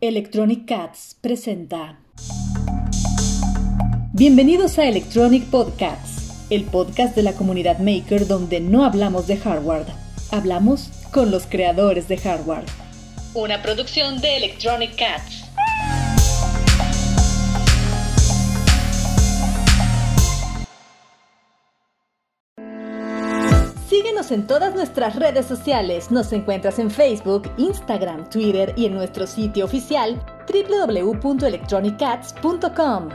Electronic Cats presenta. Bienvenidos a Electronic Podcasts, el podcast de la comunidad maker donde no hablamos de hardware, hablamos con los creadores de hardware. Una producción de Electronic Cats. Síguenos en todas nuestras redes sociales. Nos encuentras en Facebook, Instagram, Twitter y en nuestro sitio oficial www.electronicats.com.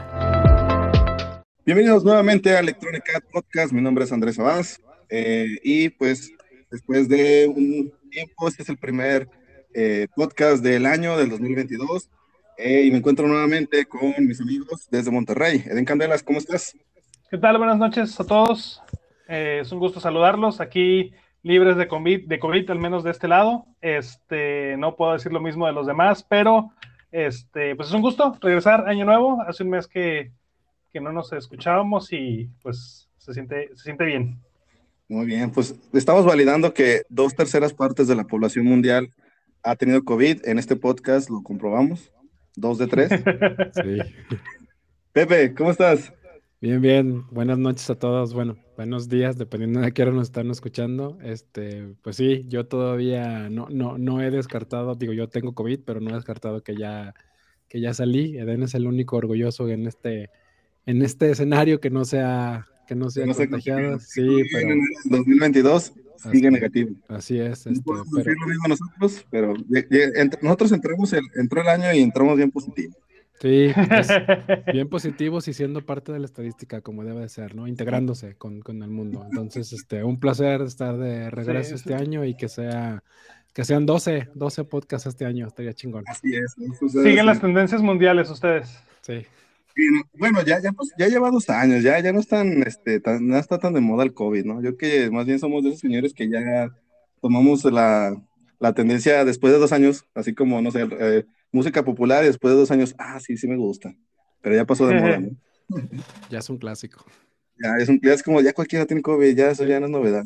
Bienvenidos nuevamente a Electronic Cat Podcast. Mi nombre es Andrés Abás eh, y pues después de un tiempo, este es el primer eh, podcast del año del 2022 eh, y me encuentro nuevamente con mis amigos desde Monterrey. Eden Candelas, ¿cómo estás? ¿Qué tal? Buenas noches a todos. Eh, es un gusto saludarlos aquí libres de COVID, de COVID, al menos de este lado. Este, no puedo decir lo mismo de los demás, pero este, pues es un gusto regresar año nuevo. Hace un mes que, que no nos escuchábamos y pues se siente, se siente bien. Muy bien, pues estamos validando que dos terceras partes de la población mundial ha tenido COVID. En este podcast lo comprobamos. Dos de tres. sí. Pepe, ¿cómo estás? Bien, bien. Buenas noches a todos. Bueno, buenos días, dependiendo de qué hora nos están escuchando. Este, pues sí, yo todavía no, no, no he descartado, digo, yo tengo COVID, pero no he descartado que ya, que ya salí. Eden es el único orgulloso en este, en este escenario que no sea, que no sea contagiado. Sí, pero. En el 2022 sigue negativo. Así es. Este, no pero... lo mismo nosotros, pero nosotros entramos el, entró el año y entramos bien positivo. Sí, bien positivos y siendo parte de la estadística como debe de ser, ¿no? Integrándose con, con el mundo. Entonces, este, un placer estar de regreso este año y que sea que sean 12, 12 podcasts este año, estaría chingón. Así es. Siguen las tendencias mundiales ustedes. Sí. bueno, ya, ya, pues, ya lleva dos años, ya, ya no están, este, tan, no está tan de moda el COVID, ¿no? Yo que más bien somos de esos señores que ya tomamos la, la tendencia después de dos años, así como, no sé, eh, música popular y después de dos años, ah, sí, sí me gusta, pero ya pasó de moda, ¿no? Ya es un clásico. Ya es un clásico, como ya cualquiera tiene COVID, ya eso ya no es novedad.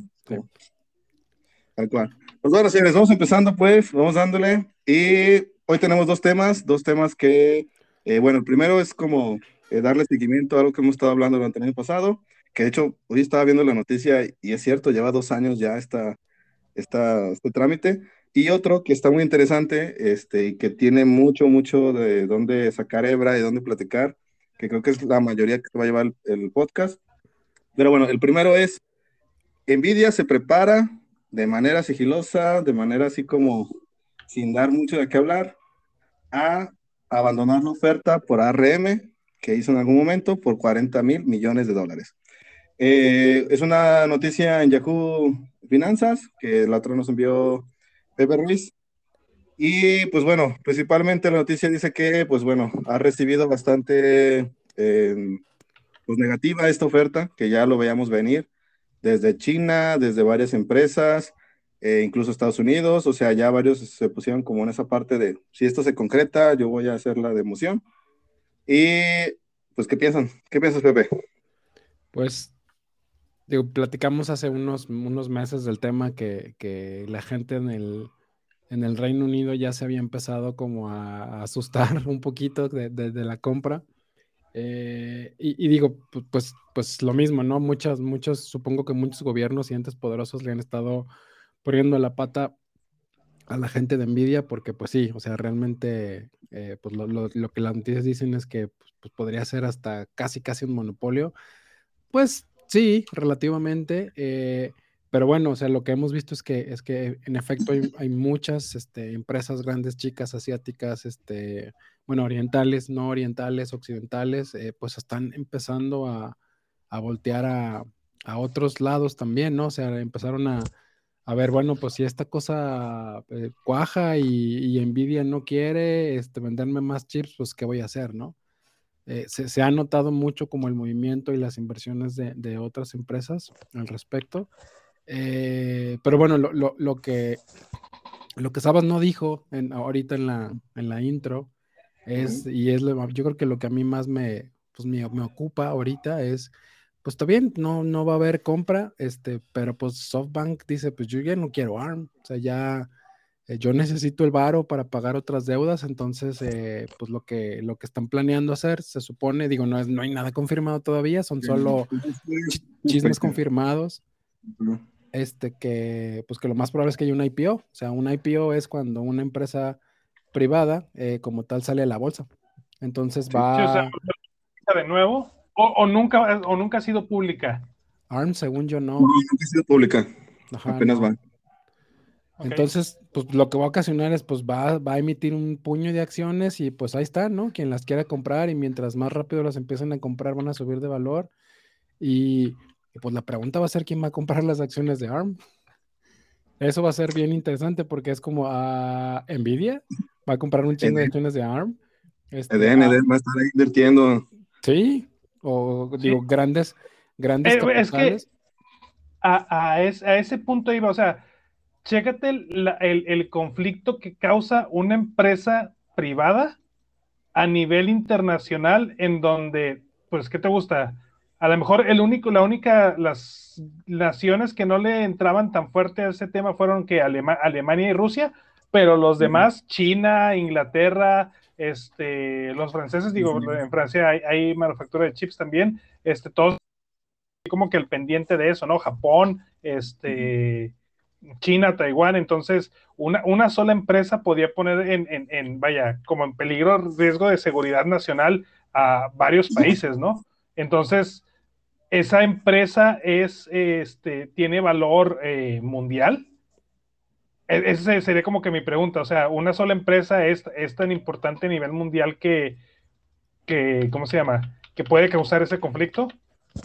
Tal cual. Pues bueno, señores, vamos empezando pues, vamos dándole. Y hoy tenemos dos temas, dos temas que, eh, bueno, el primero es como eh, darle seguimiento a algo que hemos estado hablando durante el año pasado, que de hecho hoy estaba viendo la noticia y es cierto, lleva dos años ya esta, esta, este trámite. Y otro que está muy interesante este, y que tiene mucho, mucho de dónde sacar hebra y dónde platicar, que creo que es la mayoría que va a llevar el, podcast. Pero bueno, el primero es, Nvidia se prepara de manera sigilosa, de manera así como sin dar mucho de qué hablar, a abandonar la oferta por ARM que hizo en algún momento por 40 mil millones de dólares. Eh, es una noticia en Yahoo Finanzas que la otra nos envió Pepe Ruiz. Y pues bueno, principalmente la noticia dice que, pues bueno, ha recibido bastante em, pues negativa esta oferta, que ya lo veíamos venir desde China, desde varias empresas, eh, incluso Estados Unidos, o sea, ya varios se pusieron como en esa parte de, si esto se concreta, yo voy a hacer la democión. Y pues, ¿qué piensan? ¿Qué piensas, Pepe? Pues Digo, platicamos hace unos, unos meses del tema que, que la gente en el, en el Reino Unido ya se había empezado como a, asustar un poquito de, de, la compra. Eh, y, y, digo, pues, pues lo mismo, ¿no? Muchas, muchos, supongo que muchos gobiernos y entes poderosos le han estado poniendo la pata a la gente de Nvidia porque pues sí, o sea, realmente eh, pues lo, lo, lo, que las noticias dicen es que pues, pues, podría ser hasta casi, casi un monopolio. Pues Sí, relativamente. Eh, pero bueno, o sea, lo que hemos visto es que, es que en efecto hay, muchas este, empresas grandes, chicas, asiáticas, este, bueno, orientales, no orientales, occidentales, eh, pues están empezando a, voltear a, otros lados también, ¿no? O sea, empezaron a, ver, bueno, pues si esta cosa eh, cuaja y, y, Nvidia no quiere este, venderme más chips, pues ¿qué voy a hacer, no? Eh, se, ha notado mucho como el movimiento y las inversiones de, otras empresas al respecto. Eh, pero bueno, lo, que, lo que Sabas no dijo en, ahorita en la, en la intro es, y es, yo creo que lo que a mí más me, pues me, ocupa ahorita es, pues está bien, no, no va a haber compra, este, pero pues SoftBank dice, pues yo ya no quiero ARM, o sea, ya eh, yo necesito el varo para pagar otras deudas, entonces, eh, pues lo que, lo que están planeando hacer, se supone, digo, no, es, no hay nada confirmado todavía, son solo chismes confirmados, este, que, pues que lo más probable es que haya un IPO, o sea, un IPO es cuando una empresa privada eh, como tal sale a la bolsa, entonces va... de nuevo, o, nunca, o nunca ha sido pública. ARM, según yo, no. No, nunca ha sido pública. Apenas va. Entonces, pues lo que va a ocasionar es, pues va, va, a emitir un puño de acciones y pues ahí está, ¿no? Quien las quiera comprar y mientras más rápido las empiecen a comprar van a subir de valor. Y, pues la pregunta va a ser quién va a comprar las acciones de ARM. Eso va a ser bien interesante porque es como a Nvidia va a comprar un chingo de acciones de ARM. Este, va a estar ahí invirtiendo. Sí, o digo, grandes, grandes. Eh, es que a, a ese punto iba, o sea, chécate el, conflicto que causa una empresa privada a nivel internacional en donde, pues, ¿qué te gusta? A lo mejor el único, la única, las naciones que no le entraban tan fuerte a ese tema fueron que Alemania y Rusia, pero los demás, China, Inglaterra, este, los franceses, digo, en Francia hay, hay, manufactura de chips también, este, todos como que el pendiente de eso, ¿no? Japón, este, China, Taiwán, entonces una, una sola empresa podía poner en, vaya, como en peligro, riesgo de seguridad nacional a varios países, ¿no? Entonces, esa empresa es, este, tiene valor eh, mundial. E, esa sería como que mi pregunta, o sea, una sola empresa es, es tan importante a nivel mundial que, que, ¿cómo se llama? Que puede causar ese conflicto.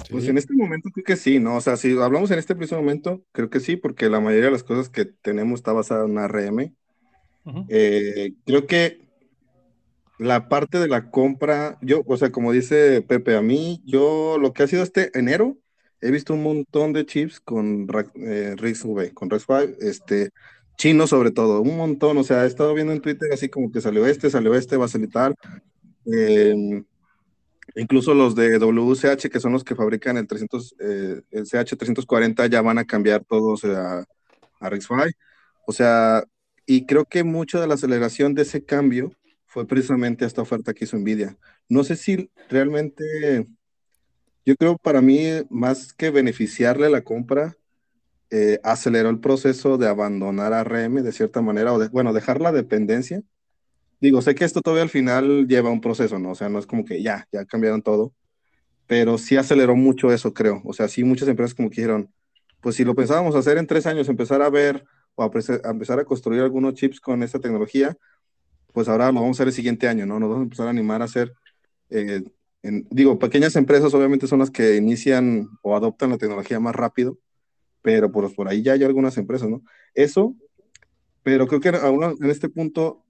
Pues en este momento creo que sí, ¿no? O sea, si hablamos en este preciso momento, creo que sí, porque la mayoría de las cosas que tenemos está basada en ARM. Eh, creo que la parte de la compra, yo, o sea, como dice Pepe, a mí, yo lo que ha sido este enero, he visto un montón de chips con eh, RISC-V, con RISC-V, este, chinos sobre todo, un montón, o sea, he estado viendo en Twitter así como que salió este, salió este, va a salir tal. Eh, Incluso los de WCH, que son los que fabrican el, 300, eh, el CH340, ya van a cambiar todos a, a RISC-V. O sea, y creo que mucho de la aceleración de ese cambio fue precisamente esta oferta que hizo Nvidia. No sé si realmente, yo creo para mí, más que beneficiarle la compra, eh, aceleró el proceso de abandonar a RM de cierta manera, o de, bueno, dejar la dependencia Digo, sé que esto todavía al final lleva un proceso, ¿no? O sea, no es como que ya, ya cambiaron todo, pero sí aceleró mucho eso, creo. O sea, sí muchas empresas como que dijeron, pues si lo pensábamos hacer en tres años, empezar a ver o a, empezar a construir algunos chips con esta tecnología, pues ahora lo vamos a hacer el siguiente año, ¿no? Nos vamos a empezar a animar a hacer, eh, digo, pequeñas empresas obviamente son las que inician o adoptan la tecnología más rápido, pero por, por ahí ya hay algunas empresas, ¿no? Eso, pero creo que en este punto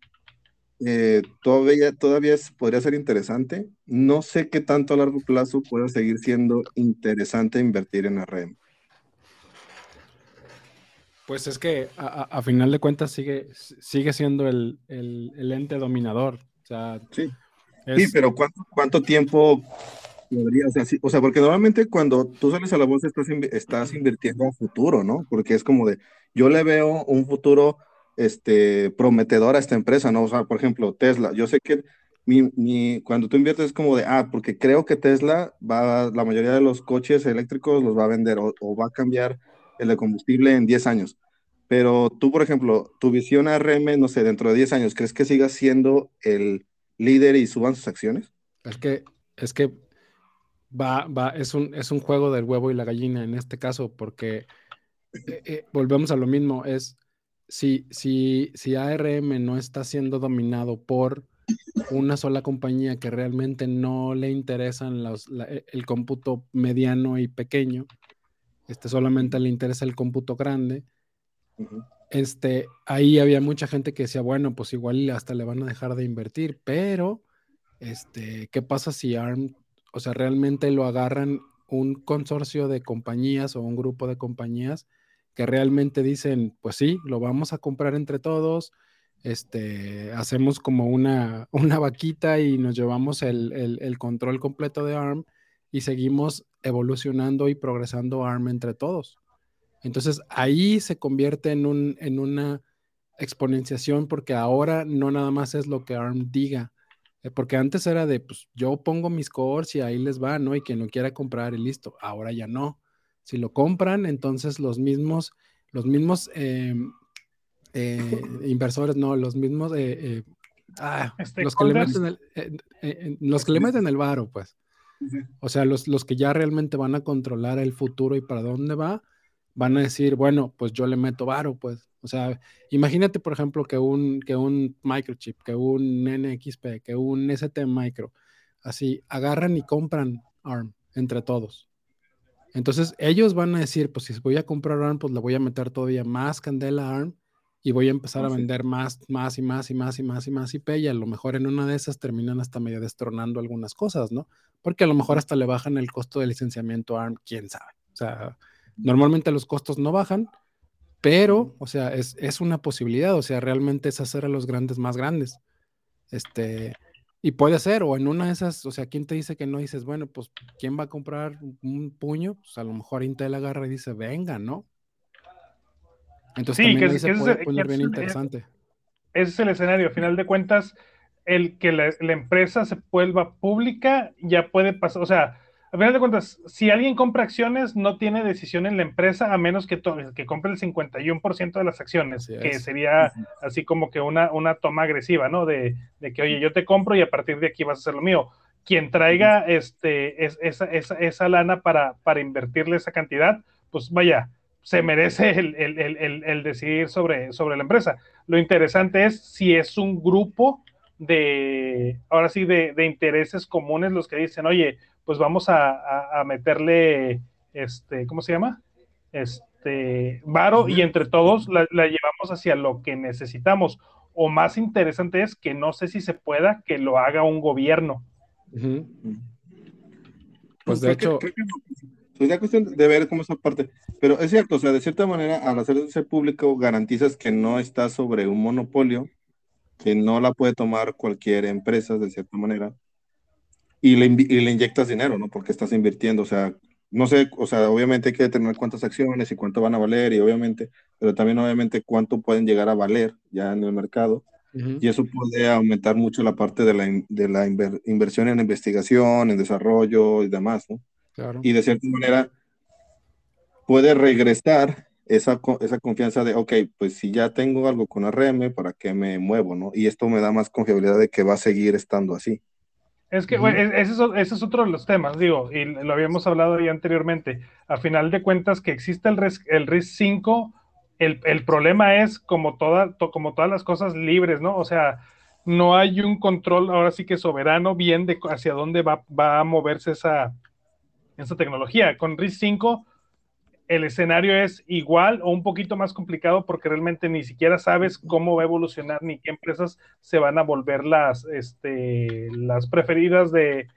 eh, todavía, todavía podría ser interesante. No sé qué tanto a largo plazo pueda seguir siendo interesante invertir en RM. Pues es que a, final de cuentas sigue, sigue siendo el, ente dominador. sí. sí, pero ¿cuánto, ¿cuánto, tiempo podría? O sea, porque normalmente cuando tú sales a la bolsa estás, estás invirtiendo a futuro, ¿no? Porque es como de, yo le veo un futuro este, prometedora esta empresa, ¿no? O por ejemplo, Tesla, yo sé que mi, cuando tú inviertes es como de, ah, porque creo que Tesla va, la mayoría de los coches eléctricos los va a vender o, va a cambiar el de combustible en 10 años. Pero tú, por ejemplo, tu visión ARM, no sé, dentro de 10 años, ¿crees que siga siendo el líder y suban sus acciones? Es que, es que va, va, es un, es un juego del huevo y la gallina en este caso, porque eh, eh, volvemos a lo mismo, es si, si, si ARM no está siendo dominado por una sola compañía que realmente no le interesan los, e, el cómputo mediano y pequeño, este solamente le interesa el cómputo grande, este, ahí había mucha gente que decía, bueno, pues igual hasta le van a dejar de invertir, pero, este, ¿qué pasa si ARM, o sea, realmente lo agarran un consorcio de compañías o un grupo de compañías que realmente dicen, pues sí, lo vamos a comprar entre todos, este, hacemos como una, una vaquita y nos llevamos el, control completo de ARM y seguimos evolucionando y progresando ARM entre todos. Entonces ahí se convierte en, un, en una exponenciación porque ahora no nada más es lo que ARM diga, eh, porque antes era de, pues yo pongo mis cores y ahí les va, ¿no? Y quien no quiera comprar y listo, ahora ya no. Si lo compran, entonces los mismos, los mismos em, eh, inversores, no, los mismos, eh, ah, los, que le meten el, los que le meten el varo, pues. O sea, los, los que ya realmente van a controlar el futuro y para dónde va, van a decir, bueno, pues yo le meto varo, pues. O sea, imagínate, por ejemplo, que un, que un microchip, que un NXP, que un ST micro, así, agarran y compran ARM entre todos. Entonces, ellos van a decir, pues si voy a comprar ARM, pues le voy a meter todavía más candela a ARM y voy a empezar a vender más, más y más y más y más y más IP y a lo mejor en una de esas terminan hasta medio destronando algunas cosas, ¿no? Porque a lo mejor hasta le bajan el costo de licenciamiento a ARM, quién sabe. O sea, normalmente los costos no bajan, pero, o sea, es, es, una posibilidad, o sea, realmente es hacer a los grandes más grandes. Este, y puede ser, o en una de esas, o sea, ¿quién te dice que no? Dices, bueno, pues, ¿quién va a comprar un puño? Pues a lo mejor Intel agarra y dice, venga, ¿no? Entonces sí, también que, se puede poner bien interesante. Ese es el escenario, a final de cuentas, el que la, la empresa se vuelva pública ya puede pasar, o sea, a final de cuentas, si alguien compra acciones, no tiene decisión en la empresa a menos que, que compre el 51% de las acciones, que sería así como que una, una toma agresiva, ¿no? De, que, oye, yo te compro y a partir de aquí vas a hacer lo mío. Quien traiga este, esa, esa, lana para, para invertirle esa cantidad, pues vaya, se merece el, decidir sobre, sobre la empresa. Lo interesante es si es un grupo de, ahora sí, de, de intereses comunes los que dicen, oye, pues vamos a, meterle, este, ¿cómo se llama? Este, varo y entre todos la, llevamos hacia lo que necesitamos. O más interesante es que no sé si se pueda que lo haga un gobierno. Pues de hecho... es la cuestión de ver cómo esa parte. Pero es cierto, o sea, de cierta manera, al hacerse público, garantizas que no está sobre un monopolio, que no la puede tomar cualquier empresa, de cierta manera y le, y le inyectas dinero, ¿no? Porque estás invirtiendo, o sea, no sé, o sea, obviamente hay que determinar cuántas acciones y cuánto van a valer, y obviamente, pero también obviamente cuánto pueden llegar a valer ya en el mercado. Y eso puede aumentar mucho la parte de la, de la inversión en investigación, en desarrollo y demás, ¿no? Claro. Y de cierta manera puede regresar esa, esa confianza de, ok, pues si ya tengo algo con RM, ¿para qué me muevo, no? Y esto me da más confiabilidad de que va a seguir estando así. Es que, ese, es, ese, es, otro de los temas, digo, y lo habíamos hablado ya anteriormente. A final de cuentas, que existe el RISC, el RISC 5, el, el, problema es como, toda, como todas las cosas libres, ¿no? O sea, no hay un control ahora sí que soberano bien de hacia dónde va, va a moverse esa, esa tecnología. Con RISC 5 el escenario es igual o un poquito más complicado porque realmente ni siquiera sabes cómo va a evolucionar ni qué empresas se van a volver las, este, las preferidas de,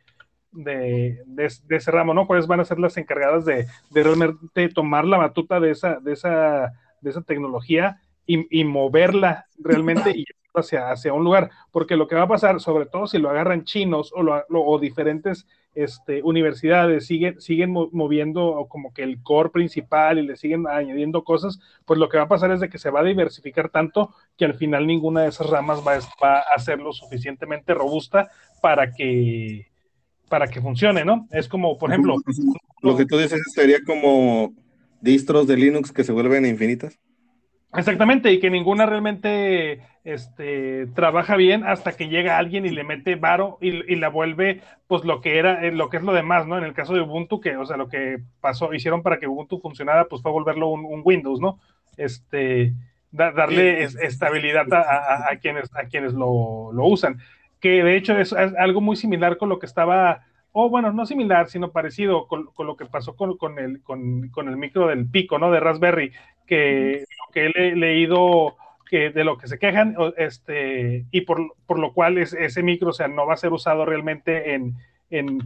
de, ese ramo, ¿no? ¿Cuáles van a ser las encargadas de, realmente tomar la batuta de esa, de esa, de esa tecnología y, moverla realmente y hacia, hacia un lugar? Porque lo que va a pasar, sobre todo si lo agarran chinos o diferentes este, universidades siguen, siguen moviendo como que el core principal y le siguen añadiendo cosas, pues lo que va a pasar es de que se va a diversificar tanto que al final ninguna de esas ramas va, a ser lo suficientemente robusta para que, para que funcione, ¿no? Es como, por ejemplo... Lo que tú dices sería como distros de Linux que se vuelven infinitas. Exactamente, y que ninguna realmente este, trabaja bien hasta que llega alguien y le mete varo y, la vuelve, pues lo que era, eh, lo que es lo demás, ¿no? En el caso de Ubuntu, que, o sea, lo que pasó, hicieron para que Ubuntu funcionara, pues fue volverlo un, Windows, ¿no? Este, darle estabilidad a, quienes, a quienes lo, usan. Que de hecho es, algo muy similar con lo que estaba o bueno, no similar, sino parecido con, lo que pasó con, con, el, con, el micro del pico, ¿no? De Raspberry, que lo que he leído que de lo que se quejan, este, y por, lo cual es, ese micro, o sea, no va a ser usado realmente en,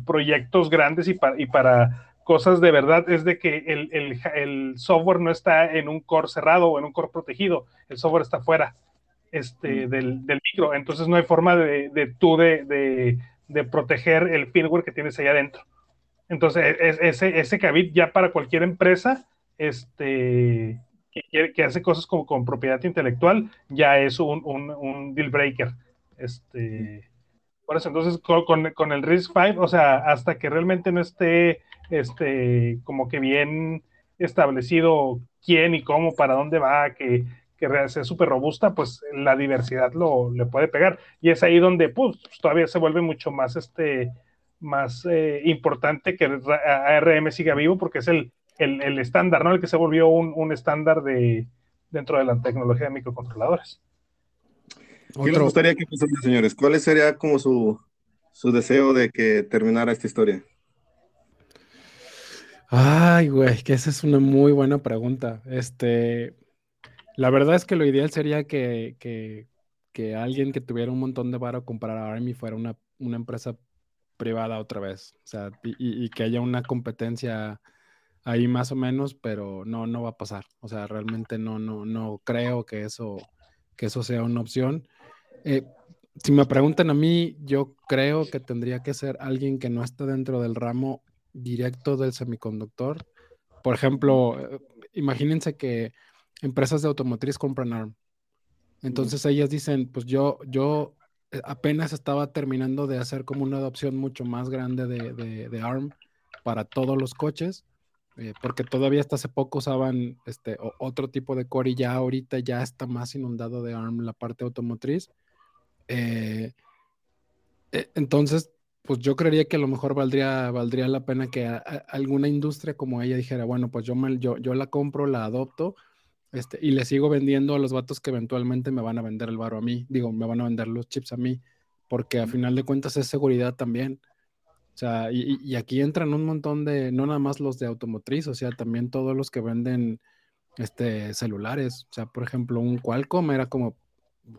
proyectos grandes y para, y para cosas de verdad, es de que el, software no está en un core cerrado o en un core protegido, el software está fuera este, del, micro, entonces no hay forma de, de tú de, de proteger el firmware que tienes ahí adentro. Entonces, ese, ese cabit ya para cualquier empresa, este, que, hace cosas como con propiedad intelectual, ya es un, un, deal breaker. Este, por eso, entonces, con, con, el RISC 5, o sea, hasta que realmente no esté este, como que bien establecido quién y cómo, para dónde va, que, que sea súper robusta, pues la diversidad lo le puede pegar. Y es ahí donde, pues, todavía se vuelve mucho más, este, más eh, importante que ARM siga vivo, porque es el, el, estándar, ¿no? El que se volvió un, estándar de, dentro de la tecnología de microcontroladores. ¿Qué les gustaría que pasaran, señores? ¿Cuál sería como su, su deseo de que terminara esta historia? Ay, güey, que esa es una muy buena pregunta. Este, la verdad es que lo ideal sería que, que, alguien que tuviera un montón de varo comprara Army fuera una, una empresa privada otra vez. O sea, y, que haya una competencia ahí más o menos, pero no, no va a pasar. O sea, realmente no, no, no creo que eso, que eso sea una opción. Eh, si me preguntan a mí, yo creo que tendría que ser alguien que no esté dentro del ramo directo del semiconductor. Por ejemplo, eh, imagínense que empresas de automotriz compran ARM. Entonces ellas dicen, pues yo, yo eh, apenas estaba terminando de hacer como una adopción mucho más grande de, de ARM para todos los coches eh, porque todavía hasta hace poco usaban este, otro tipo de core y ya ahorita ya está más inundado de ARM la parte automotriz. Eh, eh, entonces, pues yo creería que a lo mejor valdría, valdría la pena que alguna industria como ella dijera, bueno, pues yo, yo, yo la compro, la adopto este, y le sigo vendiendo a los vatos que eventualmente me van a vender el barro a mí, digo, me van a vender los chips a mí, porque a final de cuentas es seguridad también. O sea, y, aquí entran un montón de, no nada más los de automotriz, o sea, también todos los que venden este, celulares. O sea, por ejemplo, un Qualcomm era como,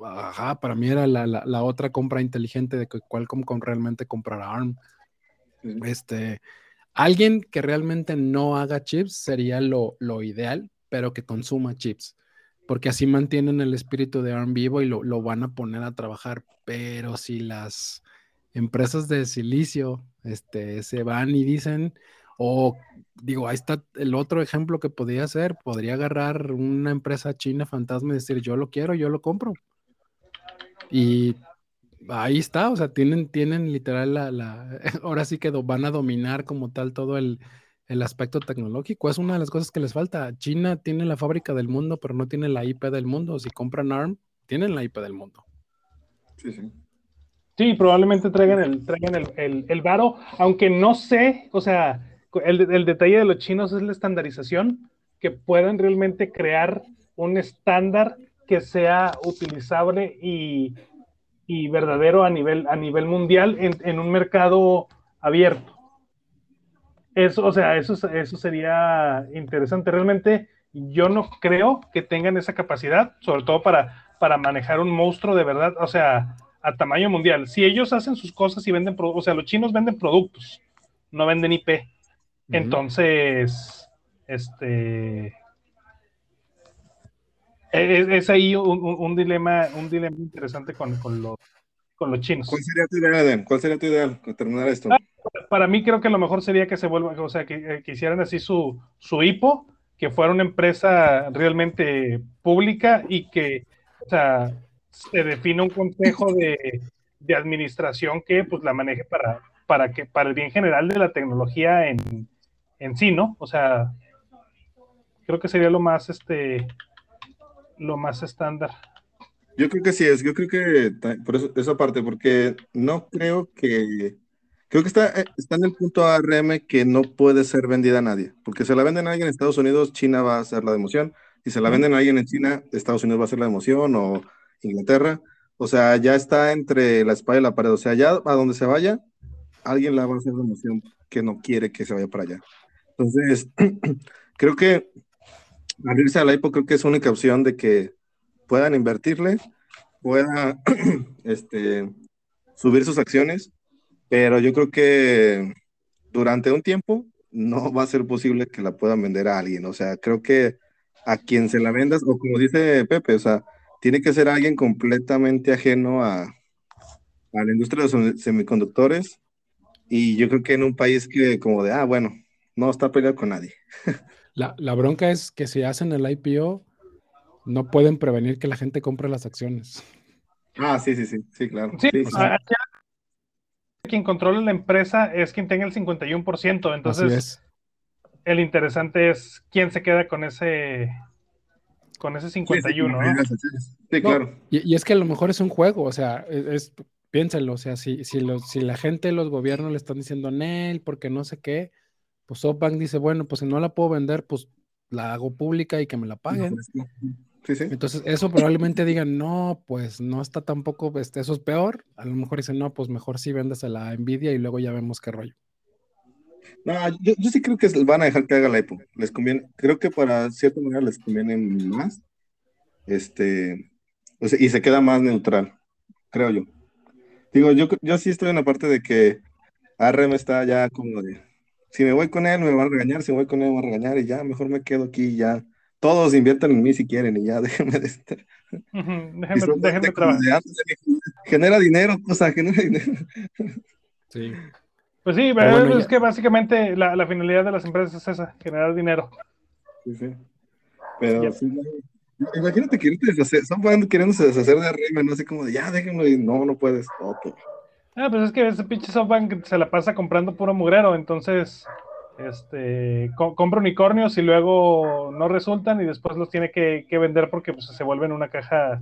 ajá, para mí era la, otra compra inteligente de que Qualcomm realmente comprara ARM. Este, alguien que realmente no haga chips sería lo, lo, ideal, pero que consuma chips. Porque así mantienen el espíritu de ARM vivo y lo, lo van a poner a trabajar. Pero si las empresas de silicio este, se van y dicen, o digo, ahí está el otro ejemplo que podría ser, podría agarrar una empresa china fantasma y decir, yo lo quiero, yo lo compro. Y ahí está, o sea, tienen, tienen literal la ahora sí que van a dominar como tal todo el, el aspecto tecnológico. Es una de las cosas que les falta. China tiene la fábrica del mundo, pero no tiene la IP del mundo. Si compran ARM, tienen la IP del mundo. Sí, sí. Sí, probablemente traigan el, traigan el, el, varo, aunque no sé, o sea, el, detalle de los chinos es la estandarización, que puedan realmente crear un estándar que sea utilizable y, verdadero a nivel, a nivel mundial en, un mercado abierto. Eso, o sea, eso, eso sería interesante. Realmente yo no creo que tengan esa capacidad, sobre todo para, para manejar un monstruo de verdad. O sea, a tamaño mundial. Si ellos hacen sus cosas y venden, o sea, los chinos venden productos, no venden IP. Entonces, este, es, ahí un, dilema, un dilema interesante con, los, con los chinos. ¿Cuál sería tu ideal, ¿Cuál sería tu ideal terminar esto? Ah, para mí creo que lo mejor sería que se vuelvan, o sea, que, eh, que hicieran así su, su hipo, que fuera una empresa realmente pública y que, o sea, se define un consejo de, administración que pues la maneje para, para que, para el bien general de la tecnología en, en sí, ¿no? O sea, creo que sería lo más este lo más estándar. Yo creo que sí es, yo creo que por eso, esa parte, porque no creo que creo que está, eh, está en el punto ARM que no puede ser vendida a nadie, porque se la venden a alguien en Estados Unidos, China va a hacer la democión, y se la venden a alguien en China, Estados Unidos va a hacer la democión, o Inglaterra. O sea, ya está entre la espada y la pared. O sea, ya a donde se vaya, alguien la va a hacer la emoción que no quiere que se vaya para allá. Entonces, creo que abrirse a la IPO creo que es única opción de que puedan invertirle, puedan este, subir sus acciones, pero yo creo que durante un tiempo no va a ser posible que la puedan vender a alguien. O sea, creo que a quien se la vendas, o como dice Pepe, o sea, tiene que ser alguien completamente ajeno a, a la industria de los semiconductores. Y yo creo que en un país que como de, ah, bueno, no está peleado con nadie. La, la, bronca es que si hacen el IPO, no pueden prevenir que la gente compre las acciones. Ah, sí, sí, sí, sí, claro. Sí, quien controla la empresa es quien tenga el 51%, entonces el interesante es quién se queda con ese con ese 51, sí, claro. Y, es que a lo mejor es un juego, o sea, es, piénsalo, o sea, si, si, los, si la gente, los gobiernos le están diciendo Nel, porque no sé qué, pues SoftBank dice, bueno, pues si no la puedo vender, pues la hago pública y que me la paguen. Entonces, eso probablemente digan, no, pues no está tampoco, este, eso es peor. A lo mejor dicen, no, pues mejor sí vendes a la Nvidia y luego ya vemos qué rollo. No, yo, sí creo que van a dejar que haga la EPO. Les conviene, creo que para cierta manera les conviene más. Este, y se queda más neutral, creo yo. Digo, yo, yo sí estoy en la parte de que ARM está ya como de, si me voy con él me van a regañar, si voy con él me van a regañar y ya, mejor me quedo aquí ya todos inviertan en mí si quieren y ya déjenme de estar. déjenme, trabajar. genera dinero, o sea, genera dinero. Sí. Pues sí, pero es que básicamente la, la, finalidad de las empresas es esa, generar dinero. Sí, sí. Pero sí, imagínate que deshacer, están queriendo deshacer de arriba, no así como de ya déjenlo y no, no puedes. Ah, pues es que ese pinche SoftBank se la pasa comprando puro mugrero, entonces este, compra unicornios y luego no resultan y después los tiene que, vender porque pues, se vuelven una caja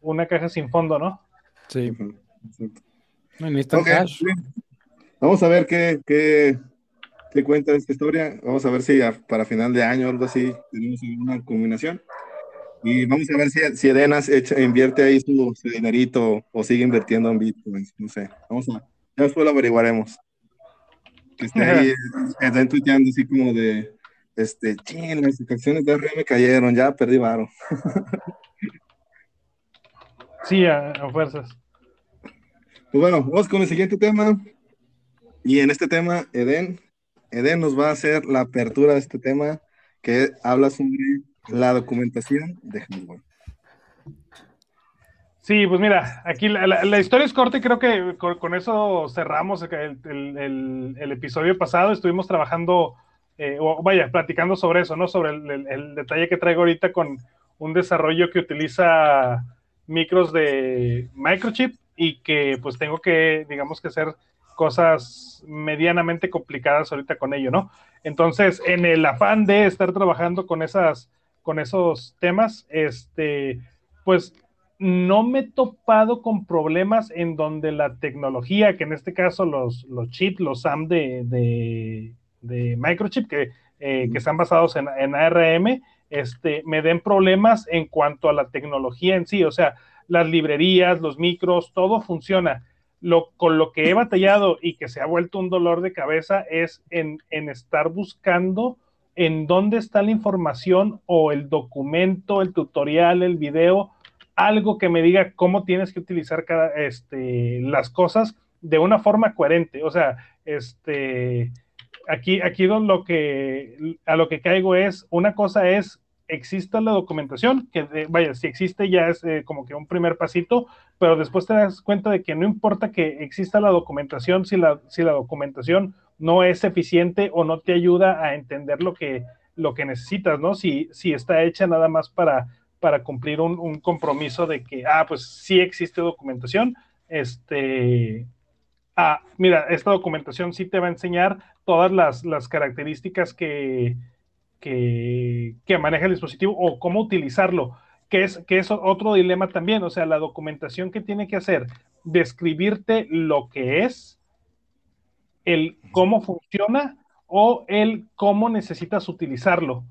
una caja sin fondo, ¿no? Sí. Vamos a ver qué, qué, qué, cuenta esta historia. Vamos a ver si para final de año o algo así tenemos una combinación. Y vamos a ver si, si Edenas invierte ahí su, dinerito o sigue invirtiendo en Bitcoin. No sé. Vamos a, ya después lo averiguaremos que esté ahí, estén tuiteando así como de, este, ching, las acciones de RM cayeron, ya perdí varo. Sí, a, fuerzas. Pues bueno, vamos con el siguiente tema. Y en este tema, Eden, Eden nos va a hacer la apertura de este tema que habla sobre la documentación de hardware. Sí, pues mira, aquí la, historia es corta y creo que con, eso cerramos el, episodio pasado. Estuvimos trabajando, eh, o vaya, platicando sobre eso, ¿no? Sobre el, detalle que traigo ahorita con un desarrollo que utiliza micros de microchip y que pues tengo que, digamos que hacer cosas medianamente complicadas ahorita con ello, ¿no? Entonces, en el afán de estar trabajando con esas, con esos temas, este, pues no me he topado con problemas en donde la tecnología, que en este caso los, los chips, los SAM de, de, microchip, que, eh, que, están basados en, en, ARM, este, me den problemas en cuanto a la tecnología en sí. O sea, las librerías, los micros, todo funciona. Lo, con lo que he batallado y que se ha vuelto un dolor de cabeza es en, en estar buscando en dónde está la información o el documento, el tutorial, el video algo que me diga cómo tienes que utilizar cada, este, las cosas de una forma coherente. O sea, este, aquí, aquí lo que, a lo que caigo es, una cosa es, exista la documentación, que vaya, si existe ya es eh, como que un primer pasito, pero después te das cuenta de que no importa que exista la documentación, si la, si la documentación no es eficiente o no te ayuda a entender lo que, lo que necesitas, ¿no? Si, si está hecha nada más para para cumplir un, compromiso de que, ah, pues sí existe documentación. Este, ah, mira, esta documentación sí te va a enseñar todas las, características que, que, maneja el dispositivo o cómo utilizarlo, que es, que es otro dilema también. O sea, la documentación que tiene que hacer, describirte lo que es, el cómo funciona o el cómo necesitas utilizarlo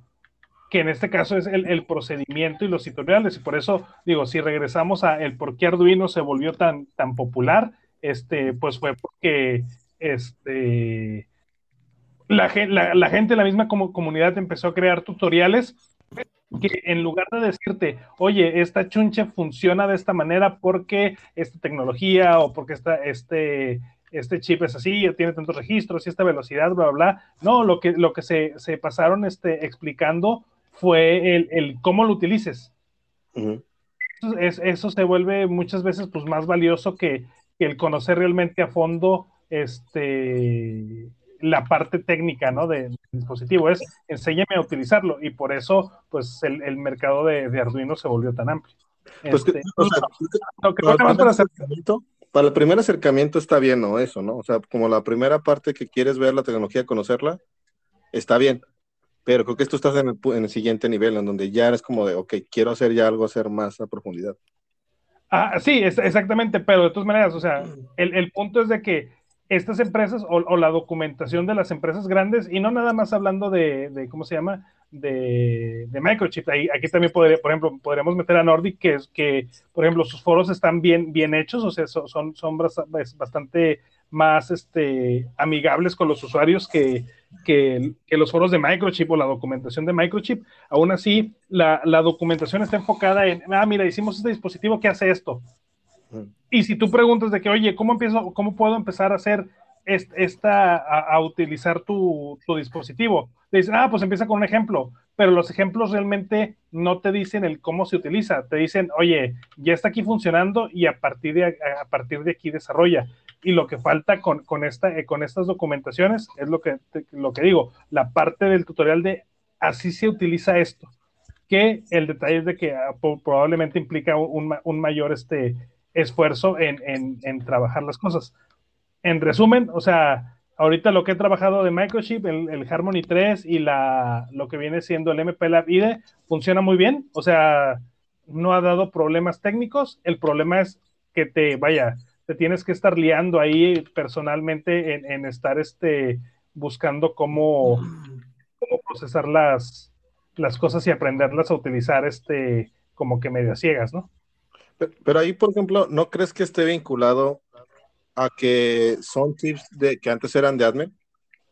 que en este caso es el, procedimiento y los tutoriales. Y por eso digo, si regresamos a el por qué Arduino se volvió tan, tan popular, este, pues fue porque este, la, la, gente, la misma como comunidad empezó a crear tutoriales que en lugar de decirte, oye, esta chunche funciona de esta manera porque esta tecnología o porque esta, este, este chip es así, tiene tantos registros y esta velocidad, bla, bla, bla. No, lo que, lo que se, se pasaron este, explicando fue el, cómo lo utilices. eso, se vuelve muchas veces pues, más valioso que, el conocer realmente a fondo este, la parte técnica, ¿no? Del dispositivo, es enséñame a utilizarlo y por eso, pues, el, mercado de, Arduino se volvió tan amplio. Pues este, para, el primer acercamiento está bien, ¿no? Eso, ¿no? O sea, como la primera parte que quieres ver la tecnología, conocerla, está bien. Pero creo que esto estás en el, en el siguiente nivel, en donde ya eres como de, ok, quiero hacer ya algo, hacer más a profundidad. Ah, sí, exactamente, pero de todas maneras, o sea, el, el punto es de que estas empresas o, la documentación de las empresas grandes, y no nada más hablando de, ¿cómo se llama? De, microchip. Ahí, aquí también podría, por ejemplo, podríamos meter a Nordic, que es que, por ejemplo, sus foros están bien, bien hechos, o sea, son, son bastante más este, amigables con los usuarios que, que, los foros de microchip o la documentación de microchip. Aún así, la, la documentación está enfocada en, ah, mira, hicimos este dispositivo que hace esto y si tú preguntas de que, oye, ¿cómo, empiezo, cómo puedo empezar a hacer esta, a, utilizar tu, dispositivo? Te dicen, ah, pues empieza con un ejemplo, pero los ejemplos realmente no te dicen el cómo se utiliza, te dicen, oye, ya está aquí funcionando y a partir de, a partir de aquí desarrolla. Y lo que falta con, con, esta, eh, con estas documentaciones es lo que, lo que digo, la parte del tutorial de así se utiliza esto, que el detalle es de que ah, probablemente implica un, un mayor este, esfuerzo en, en, trabajar las cosas. En resumen, o sea, ahorita lo que he trabajado de Microchip, el, el, Harmony 3 y la, lo que viene siendo el MP Lab IDE, funciona muy bien. O sea, no ha dado problemas técnicos. El problema es que te, vaya, te tienes que estar liando ahí personalmente en, estar este, buscando cómo, cómo procesar las, las cosas y aprenderlas a utilizar este, como que medio ciegas, ¿no? Pero ahí, por ejemplo, ¿no crees que esté vinculado a que son tips de, que antes eran de admin?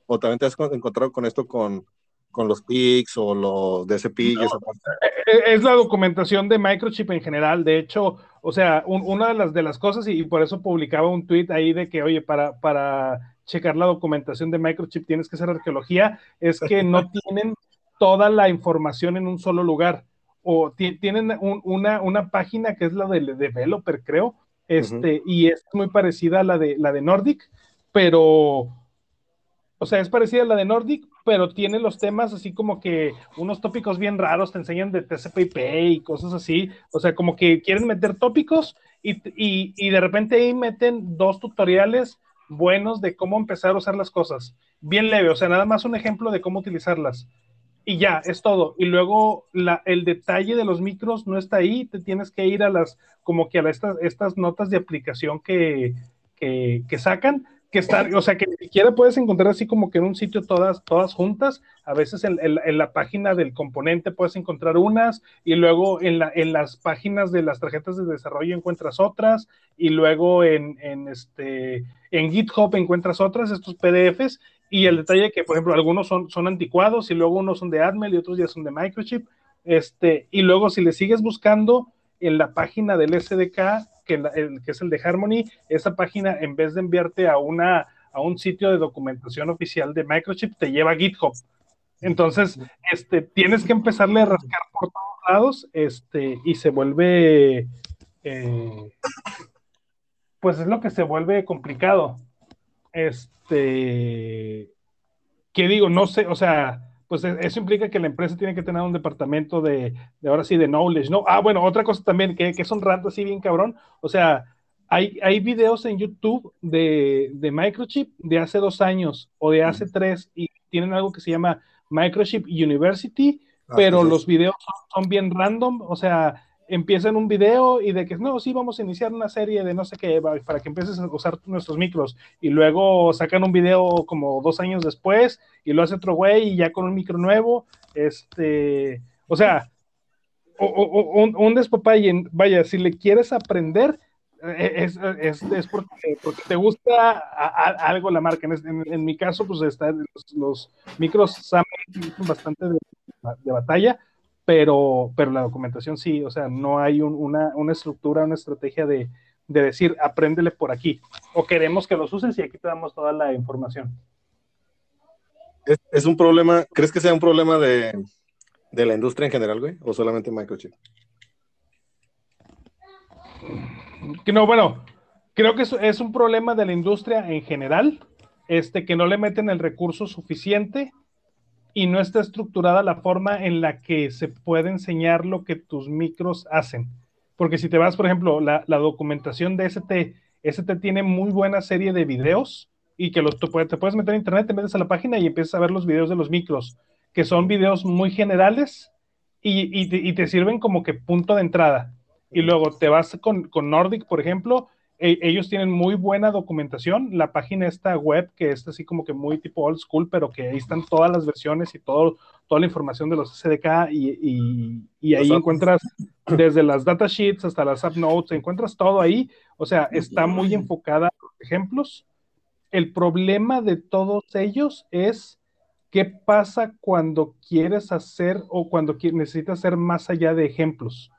¿O también te has encontrado con esto con, con los PICs o los parte? Eh, eh, es la documentación de Microchip en general. De hecho, o sea, una de las, de las cosas, y, por eso publicaba un tweet ahí de que, oye, para, para checar la documentación de Microchip tienes que hacer arqueología, es que no tienen toda la información en un solo lugar o tienen una, una, página que es la del developer, creo, este, y es muy parecida a la de, la de Nordic, pero, o sea, es parecida a la de Nordic, pero tiene los temas así como que unos tópicos bien raros, te enseñan de TCP/IP y cosas así, o sea, como que quieren meter tópicos y, y de repente ahí meten dos tutoriales buenos de cómo empezar a usar las cosas, bien leve, o sea, nada más un ejemplo de cómo utilizarlas y ya, es todo. Y luego el detalle de los micros no está ahí, te tienes que ir a las, como que a estas, estas notas de aplicación que, que, sacan, que están, o sea, que ni siquiera puedes encontrar así como que en un sitio todas, todas juntas. A veces en, la página del componente puedes encontrar unas y luego en, en las páginas de las tarjetas de desarrollo encuentras otras y luego en, en, este, en GitHub encuentras otras, estos PDFs y el detalle que, por ejemplo, algunos son, son anticuados y luego unos son de Admel y otros ya son de Microchip. Este, y luego si le sigues buscando en la página del SDK, que, que es el de Harmony, esa página en vez de enviarte a, una, a un sitio de documentación oficial de Microchip, te lleva a GitHub. Entonces, este, tienes que empezarle a rascar por todos lados este, y se vuelve, eh, pues es lo que se vuelve complicado. Este, ¿qué digo? No sé, o sea, pues e, eso implica que la empresa tiene que tener un departamento de, de ahora sí, de knowledge, ¿no? Ah, bueno, otra cosa también, que, que son ratos así bien cabrón, o sea, hay, hay videos en YouTube de, de, Microchip de hace dos años o de hace tres y tienen algo que se llama Microchip University, ah, pero los videos son, bien random, o sea, empiezan un video y de que no, sí, vamos a iniciar una serie de no sé qué para que empieces a usar nuestros micros y luego sacan un video como dos años después y lo hace otro güey y ya con un micro nuevo, este, o sea, o, un, un despapalle, vaya, si le quieres aprender, eh, es, es, es porque, porque, te gusta algo la marca. En, en, mi caso, pues está, los, los micros son bastante de, de batalla, pero, pero la documentación sí, o sea, no hay una, estructura, una estrategia de, decir, apréndele por aquí, o queremos que los uses y aquí te damos toda la información. ¿Es, un problema, crees que sea un problema de, la industria en general, güey, o solamente Microchip? Que no, bueno, creo que es, es un problema de la industria en general, este, que no le meten el recurso suficiente y no está estructurada la forma en la que se puede enseñar lo que tus micros hacen. Porque si te vas, por ejemplo, la, documentación de ST, ST tiene muy buena serie de videos y que los, te puedes meter en internet, te metes a la página y empiezas a ver los videos de los micros, que son videos muy generales y, te, sirven como que punto de entrada. Y luego te vas con, con Nordic, por ejemplo, e, ellos tienen muy buena documentación. La página esta web, que es así como que muy tipo old school, pero que ahí están todas las versiones y todo, toda la información de los SDK y, y, ahí encuentras desde las datasheets hasta las app notes, encuentras todo ahí. O sea, está muy enfocada a los ejemplos. El problema de todos ellos es qué pasa cuando quieres hacer o cuando necesitas hacer más allá de ejemplos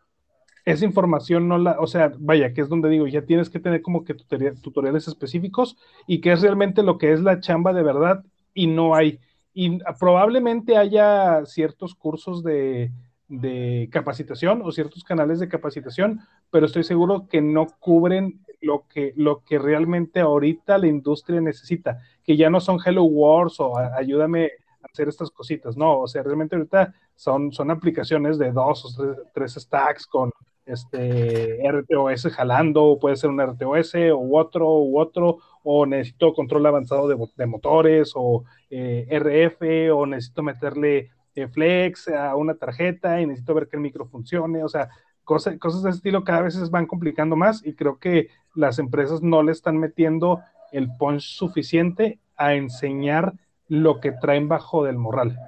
esa información no la, o sea, vaya, que es donde digo, ya tienes que tener como que tutoriales específicos y que es realmente lo que es la chamba de verdad y no hay. Y probablemente haya ciertos cursos de, de capacitación o ciertos canales de capacitación, pero estoy seguro que no cubren lo que, lo que realmente ahorita la industria necesita, que ya no son Hello Wars o ayúdame a hacer estas cositas, no, o sea, realmente ahorita son, son aplicaciones de dos o tres stacks con este, RTOS jalando, puede ser un RTOS o otro u otro, o necesito control avanzado de, motores o eh, RF, o necesito meterle eh, flex a una tarjeta y necesito ver que el micro funcione, o sea, cosas, cosas de ese estilo cada vez se van complicando más y creo que las empresas no le están metiendo el punch suficiente a enseñar lo que traen bajo del morral.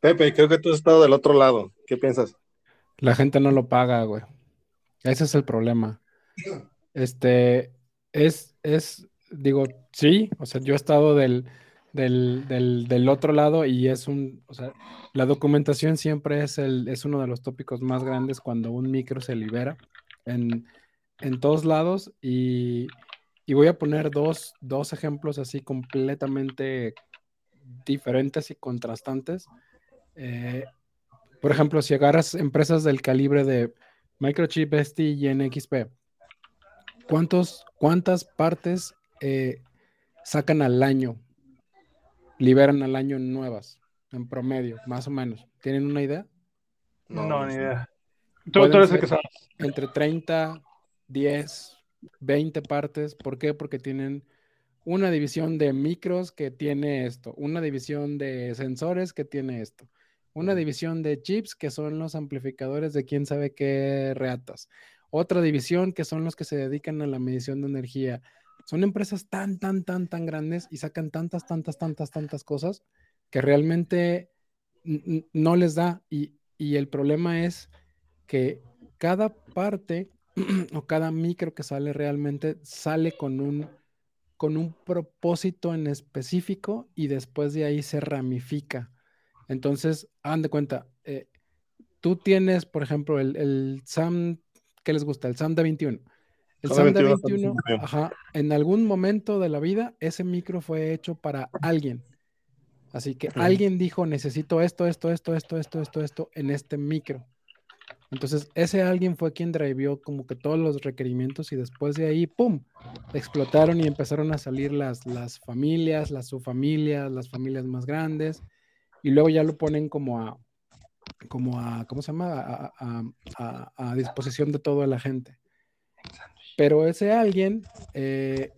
Pepe, creo que tú has estado del otro lado. ¿Qué piensas? La gente no lo paga, güey. Ese es el problema. Este, es, es, digo, sí, o sea, yo he estado del, del, del, otro lado y es un, o sea, la documentación siempre es, el, es uno de los tópicos más grandes cuando un micro se libera en, en todos lados y, y voy a poner dos, dos ejemplos así completamente diferentes y contrastantes. Eh, por ejemplo, si agarras empresas del calibre de Microchip, ST y NXP, ¿cuántos, ¿cuántas partes eh, sacan al año? Liberan al año nuevas, en promedio, más o menos. ¿Tienen una idea? No, ni idea. Tú, eres el que sabes. Entre 30, 10, 20 partes. ¿Por qué? Porque tienen una división de micros que tiene esto, una división de sensores que tiene esto, una división de chips, que son los amplificadores de quién sabe qué reatas. Otra división, que son los que se dedican a la medición de energía. Son empresas tan, tan, tan, tan grandes y sacan tantas, tantas, tantas, tantas cosas que realmente no les da. Y, y el problema es que cada parte o cada micro que sale realmente sale con un, con un propósito en específico y después de ahí se ramifica. Entonces, hagan de cuenta, eh, tú tienes, por ejemplo, el, SAM, ¿qué les gusta? El SAM de 21. El SAM de 21, ajá, en algún momento de la vida, ese micro fue hecho para alguien. Así que alguien dijo, necesito esto, esto, esto, esto, esto, esto, esto en este micro. Entonces, ese alguien fue quien drivió como que todos los requerimientos y después de ahí, ¡pum!, explotaron y empezaron a salir las, las familias, las subfamilias, las familias más grandes y luego ya lo ponen como a, como a, ¿cómo se llama? A, disposición de toda la gente. Pero ese alguien eh,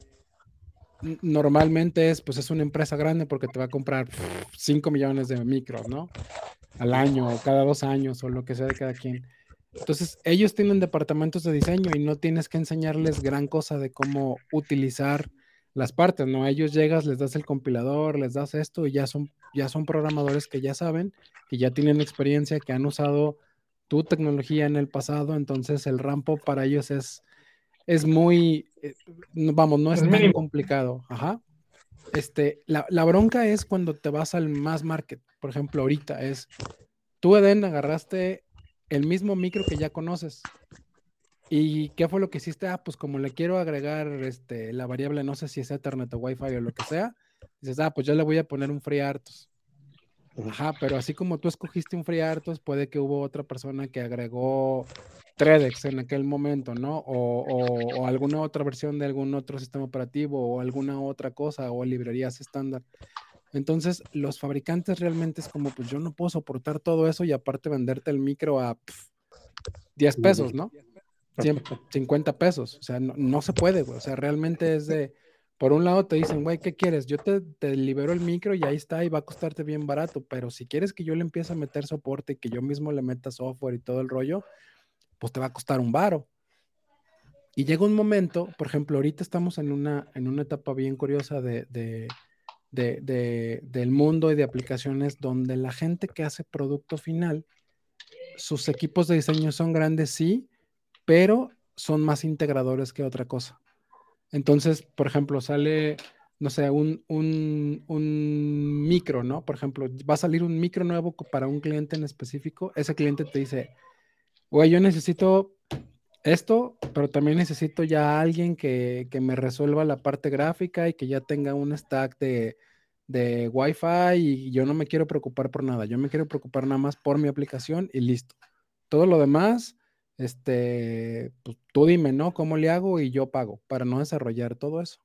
normalmente es, pues es una empresa grande porque te va a comprar 5 millones de micros, ¿no? Al año o cada dos años o lo que sea de cada quien. Entonces, ellos tienen departamentos de diseño y no tienes que enseñarles gran cosa de cómo utilizar las partes, ¿no? A ellos llegas, les das el compilador, les das esto y ya son, ya son programadores que ya saben, que ya tienen experiencia, que han usado tu tecnología en el pasado, entonces el rampo para ellos es, es muy, eh, vamos, no es tan complicado. Ajá. Este, la, la, bronca es cuando te vas al mass market. Por ejemplo, ahorita es, tú Eden agarraste el mismo micro que ya conoces, ¿Y qué fue lo que hiciste? Ah, pues como le quiero agregar este, la variable, no sé si es Ethernet o Wi-Fi o lo que sea, dices, ah, pues yo le voy a poner un FreeRTOS. Ajá, pero así como tú escogiste un FreeRTOS, puede que hubo otra persona que agregó Tredex en aquel momento, ¿no? O, alguna otra versión de algún otro sistema operativo o alguna otra cosa o librerías estándar. Entonces, los fabricantes realmente es como, pues yo no puedo soportar todo eso y aparte venderte el micro a 10 pesos, ¿no? 50 pesos. O sea, no, se puede. O sea, realmente es de, por un lado te dicen, güey, ¿qué quieres? Yo te, te, libero el micro y ahí está y va a costarte bien barato, pero si quieres que yo le empiece a meter soporte y que yo mismo le meta software y todo el rollo, pues te va a costar un varo. Y llega un momento, por ejemplo, ahorita estamos en una, en una etapa bien curiosa de, del mundo y de aplicaciones donde la gente que hace producto final, sus equipos de diseño son grandes, sí, pero son más integradores que otra cosa. Entonces, por ejemplo, sale, no sé, un, un, un, micro, ¿no? Por ejemplo, va a salir un micro nuevo para un cliente en específico. Ese cliente te dice, güey, yo necesito esto, pero también necesito ya alguien que, me resuelva la parte gráfica y que ya tenga un stack de, de Wi-Fi y yo no me quiero preocupar por nada. Yo me quiero preocupar nada más por mi aplicación y listo. Todo lo demás, este, pues tú dime, ¿no? ¿Cómo le hago? Y yo pago para no desarrollar todo eso.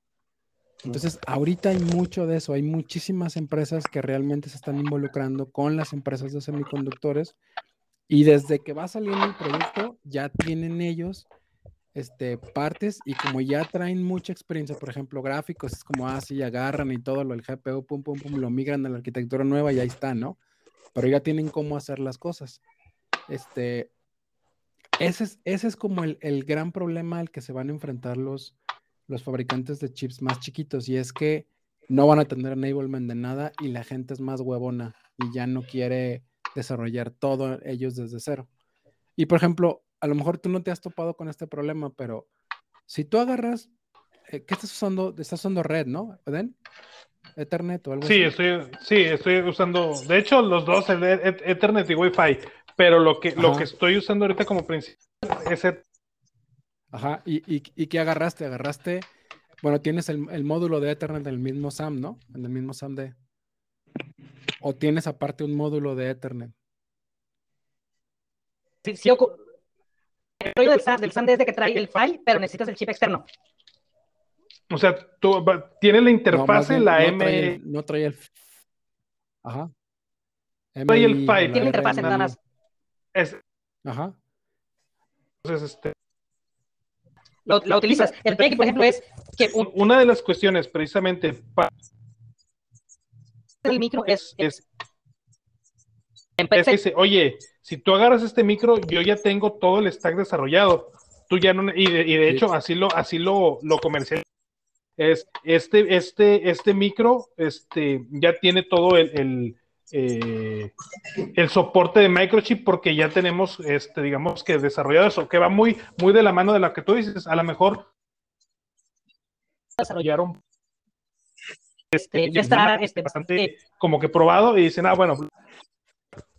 Entonces, ahorita hay mucho de eso, hay muchísimas empresas que realmente se están involucrando con las empresas de semiconductores y desde que va saliendo el producto, ya tienen ellos este, partes y como ya traen mucha experiencia, por ejemplo, gráficos, es como así, ah, agarran y todo lo el GPU, pum, pum, pum, lo migran a la arquitectura nueva y ahí está, ¿no? Pero ya tienen cómo hacer las cosas. Este, ese es, ese es como el, el, gran problema al que se van a enfrentar los, los fabricantes de chips más chiquitos y es que no van a tener enablement de nada y la gente es más huevona y ya no quiere desarrollar todo ellos desde cero. Y por ejemplo, a lo mejor tú no te has topado con este problema, pero si tú agarras, eh, ¿qué estás usando? Estás usando red, ¿no? ¿Eden? Ethernet o algo sí, Estoy, sí, estoy usando, de hecho, los dos, Ethernet y Wi-Fi, pero lo que, lo que estoy usando ahorita como principio es Ethernet. Ajá, ¿Y, y, qué agarraste? Agarraste, bueno, tienes el, el, módulo de Ethernet en el mismo SAM, ¿no? En el mismo SAM de... ¿O tienes aparte un módulo de Ethernet? Sí, sí, el rollo del SAM, del SAM desde que trae el file, pero necesitas el chip externo. O sea, tú, tiene la interfase, la no M. Trae no trae el. Ajá. trae el file. Tiene la interfase nada más. Es, Ajá. Entonces, este. Lo, lo utilizas. El PEG, por ejemplo, es que. Una de las cuestiones, precisamente, para el micro es, es, dice, oye, si tú agarras este micro, yo ya tengo todo el stack desarrollado. Tú ya no, y de, y de hecho, así lo, así lo, lo comercial. Es este, este, este micro, este, ya tiene todo el, el, eh, el soporte de microchip porque ya tenemos, este, digamos que desarrollado eso, que va muy, muy de la mano de lo que tú dices. A lo mejor desarrollaron este, ya está este, bastante como que probado y dicen, ah, bueno,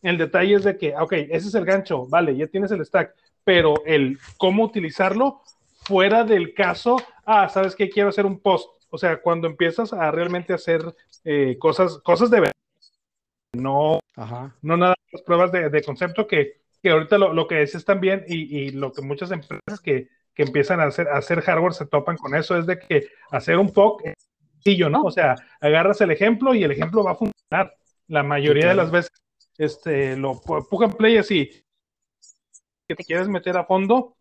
el detalle es de que, ok, ese es el gancho, vale, ya tienes el stack, pero el cómo utilizarlo fuera del caso, ah, sabes que quiero hacer un post, o sea, cuando empiezas a realmente hacer eh, cosas, cosas de verdad, no, no nada más pruebas de, concepto que, que ahorita lo, lo que es también y, y, lo que muchas empresas que, que empiezan a hacer, a hacer hardware se topan con eso, es de que hacer un POC ¿no? O sea, agarras el ejemplo y el ejemplo va a funcionar. La mayoría de las veces este, lo pujan play así. Que te quieres meter a fondo,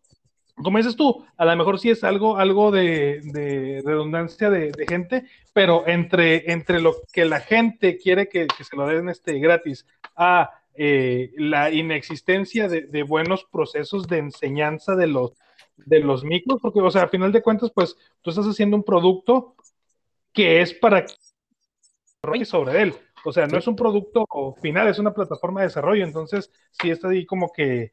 como dices tú, a lo mejor sí es algo, algo de, redundancia de, gente, pero entre, entre lo que la gente quiere que, se lo den este gratis a eh, la inexistencia de, buenos procesos de enseñanza de los, de los micros, porque, o sea, a final de cuentas, pues tú estás haciendo un producto que es para que sobre él. O sea, no es un producto final, es una plataforma de desarrollo. Entonces, sí está ahí como que,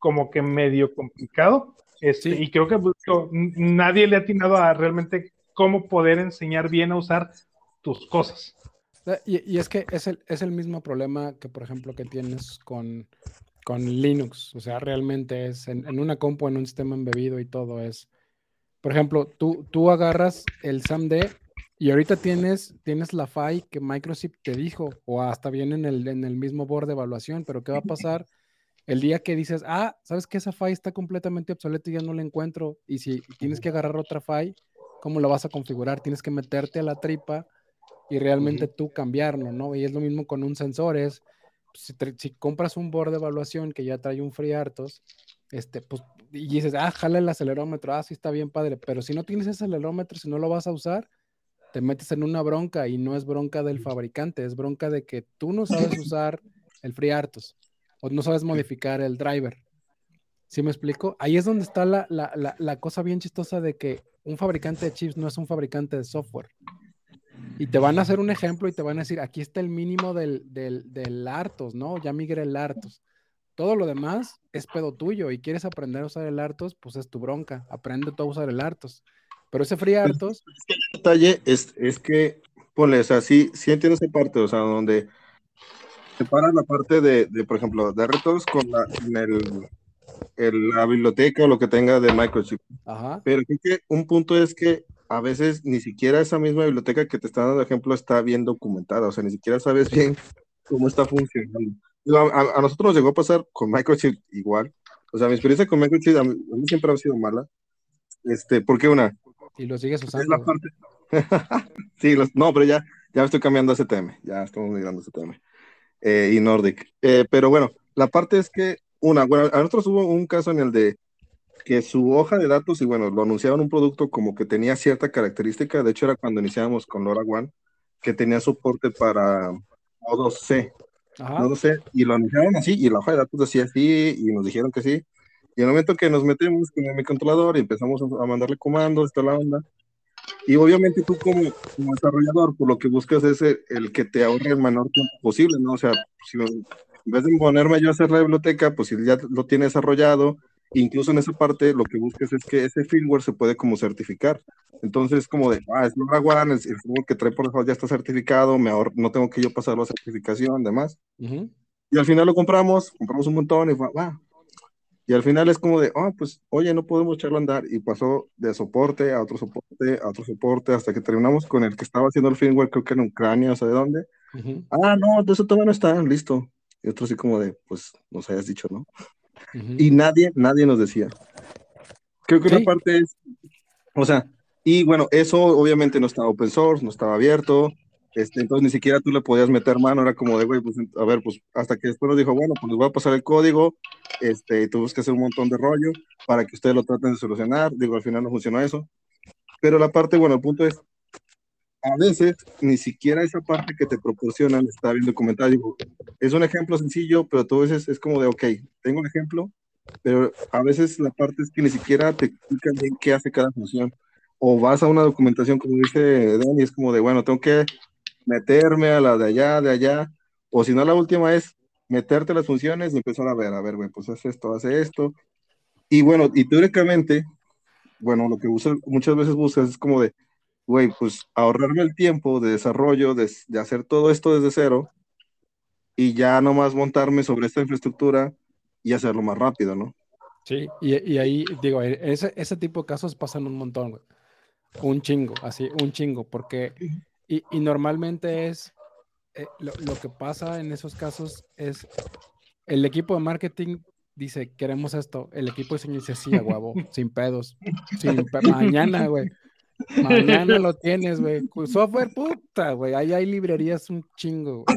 como que medio complicado. Este, Y creo que pues, nadie le ha atinado a realmente cómo poder enseñar bien a usar tus cosas. Eh, y, es que es el, es el mismo problema que, por ejemplo, que tienes con, con Linux. O sea, realmente es en, en, una compu, en un sistema embebido y todo es. Por ejemplo, tú, tú agarras el SAMD y ahorita tienes, tienes la FAI que Microsoft te dijo, o hasta viene en el, en el mismo board de evaluación, pero ¿qué va a pasar El día que dices, ah, ¿sabes que esa FAI está completamente obsoleta y ya no la encuentro? Y si tienes que agarrar otra FAI, ¿cómo la vas a configurar? Tienes que meterte a la tripa y realmente tú cambiarlo, ¿no? Y es lo mismo con un sensor, es, si, si compras un board de evaluación que ya trae un FreeRTOS, este, pues, y dices, ah, jala el acelerómetro, ah, sí está bien padre, pero si no tienes ese acelerómetro, si no lo vas a usar, te metes en una bronca y no es bronca del fabricante, es bronca de que tú no sabes usar el FreeRTOS o no sabes modificar el driver. ¿Sí me explico? Ahí es donde está la, la, la, la cosa bien chistosa de que un fabricante de chips no es un fabricante de software. Y te van a hacer un ejemplo y te van a decir, aquí está el mínimo del, del, del Artos, ¿no? Ya migré el Artos. Todo lo demás es pedo tuyo y quieres aprender a usar el Artos, pues es tu bronca. Aprende tú a usar el Artos. Pero ese Free Artos, El detalle es, es que, ponle, o sea, sí, sí entiendo esa parte, o sea, donde separas la parte de, de, por ejemplo, de retos con la, en el, el- la biblioteca o lo que tenga de microchip. ajá, Pero creo que un punto es que a veces ni siquiera esa misma biblioteca que te está dando ejemplo está bien documentada, o sea, ni siquiera sabes bien cómo está funcionando. A, nosotros nos llegó a pasar con microchip igual, o sea, mi experiencia con microchip a mí, a mí siempre ha sido mala, este, porque una, y lo sigues es la usando. parte, sí, los- no, pero ya, ya me estoy cambiando a STM, ya estamos migrando a STM eh, y Nordic, Eh, pero bueno, la parte es que, una, bueno, a nosotros hubo un caso en el de que su hoja de datos, y bueno, lo anunciaban un producto como que tenía cierta característica, de hecho era cuando iniciábamos con LoRaWAN, que tenía soporte para modo C, Ajá, C, y lo anunciaron así, y la hoja de datos decía así, y nos dijeron que sí, y en el momento que nos metemos con mi controlador y empezamos a a mandarle comandos, toda la onda, y obviamente tú como, como desarrollador, por lo que buscas es el, el que te ahorre el menor tiempo posible, ¿no? O sea, si, en vez de ponerme yo a hacer la biblioteca, pues si ya lo tiene desarrollado, incluso en esa parte lo que buscas es que ese firmware se puede como certificar. Entonces, como de, ah, es LoRaWAN, el, el firmware que trae por default ya está certificado, me ahorro- no tengo que yo pasarlo a certificación, demás. ujú, Y al final lo compramos, compramos un montón y fue, va. Y al final es como de, ah, pues, oye, no podemos echarlo a andar. Y pasó de soporte a otro soporte, a otro soporte, hasta que terminamos con el que estaba haciendo el firmware, creo que en Ucrania, o sea, ¿de dónde? ujú, Ah, no, de eso todavía no está, listo. Y otro así como de, pues, nos hayas dicho, ¿no? ujú. Y nadie, nadie nos decía. Creo que Sí. una parte es, o sea, y bueno, eso obviamente no estaba open source, no estaba abierto, este, entonces ni siquiera tú le podías meter mano, era como de, güey, pues, a ver, pues, hasta que después nos dijo, bueno, pues les voy a pasar el código, este, y tuvimos que hacer un montón de rollo para que ustedes lo traten de solucionar, digo, al final no funcionó eso, pero la parte, bueno, el punto es, a veces ni siquiera esa parte que te proporcionan está bien documentada, digo, es un ejemplo sencillo, pero tú a veces es como de, ok, tengo un ejemplo, pero a veces la parte es que ni siquiera te explican bien qué hace cada función. O vas a una documentación, como dice Dani, es como de, bueno, tengo que meterme a la de allá, de allá, o si no, la última es meterte las funciones y empezar a ver, a ver, güey, pues hace esto, hace esto. Y bueno, y teóricamente, bueno, lo que usa- muchas veces buscas es como de, güey, pues ahorrarme el tiempo de desarrollo, de, de hacer todo esto desde cero y ya nomás montarme sobre esta infraestructura y hacerlo más rápido, ¿no? Sí, y, y ahí, digo, e- ese, ese tipo de casos pasan un montón, güey. Un chingo, así, un chingo, porque, y, y normalmente es, eh, lo, lo que pasa en esos casos es, el equipo de marketing dice, queremos esto, el equipo de diseño dice, sí, a huevo, sin pedos, sin pe- mañana, güey, mañana lo tienes, güey, software, puta, güey, ahí hay librerías un chingo, güey.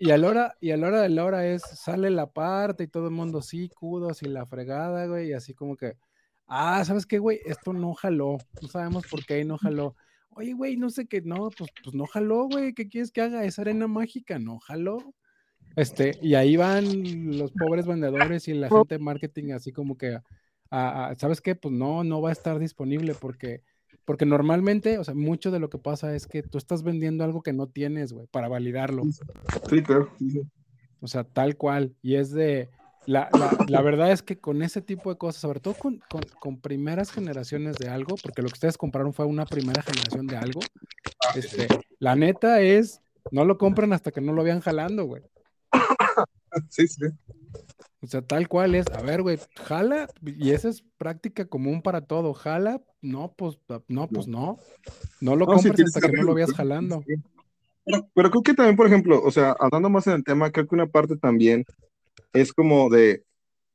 Y a la hora, y a la hora de la hora es, sale la parte y todo el mundo, sí, kudos y la fregada, güey, y así como que, ah, ¿sabes qué, güey? Esto no jaló, no sabemos por qué no jaló. Oye, güey, no sé qué, no, pues, pues no jaló, güey, ¿qué quieres que haga? Es arena mágica, no jaló. Este, y ahí van los pobres vendedores y la gente de marketing así como que, a- a- ¿sabes qué? Pues no, no va a estar disponible porque, porque normalmente, o sea, mucho de lo que pasa es que tú estás vendiendo algo que no tienes, güey, para validarlo. Sí, claro. sí, sí. O sea, tal cual. Y es de. La, la- la verdad es que con ese tipo de cosas, sobre todo con, con- con primeras generaciones de algo, porque lo que ustedes compraron fue una primera generación de algo, este, la neta es, no lo compran hasta que no lo vean jalando, güey. Sí, sí. O sea, tal cual es, a ver, güey, jala, y esa es práctica común para todo, jala, no, pues, no, pues no. No lo No, tienes hasta que no lo veas jalando. Pero, pero creo que también, por ejemplo, o sea, hablando más en el tema, creo que una parte también es como de,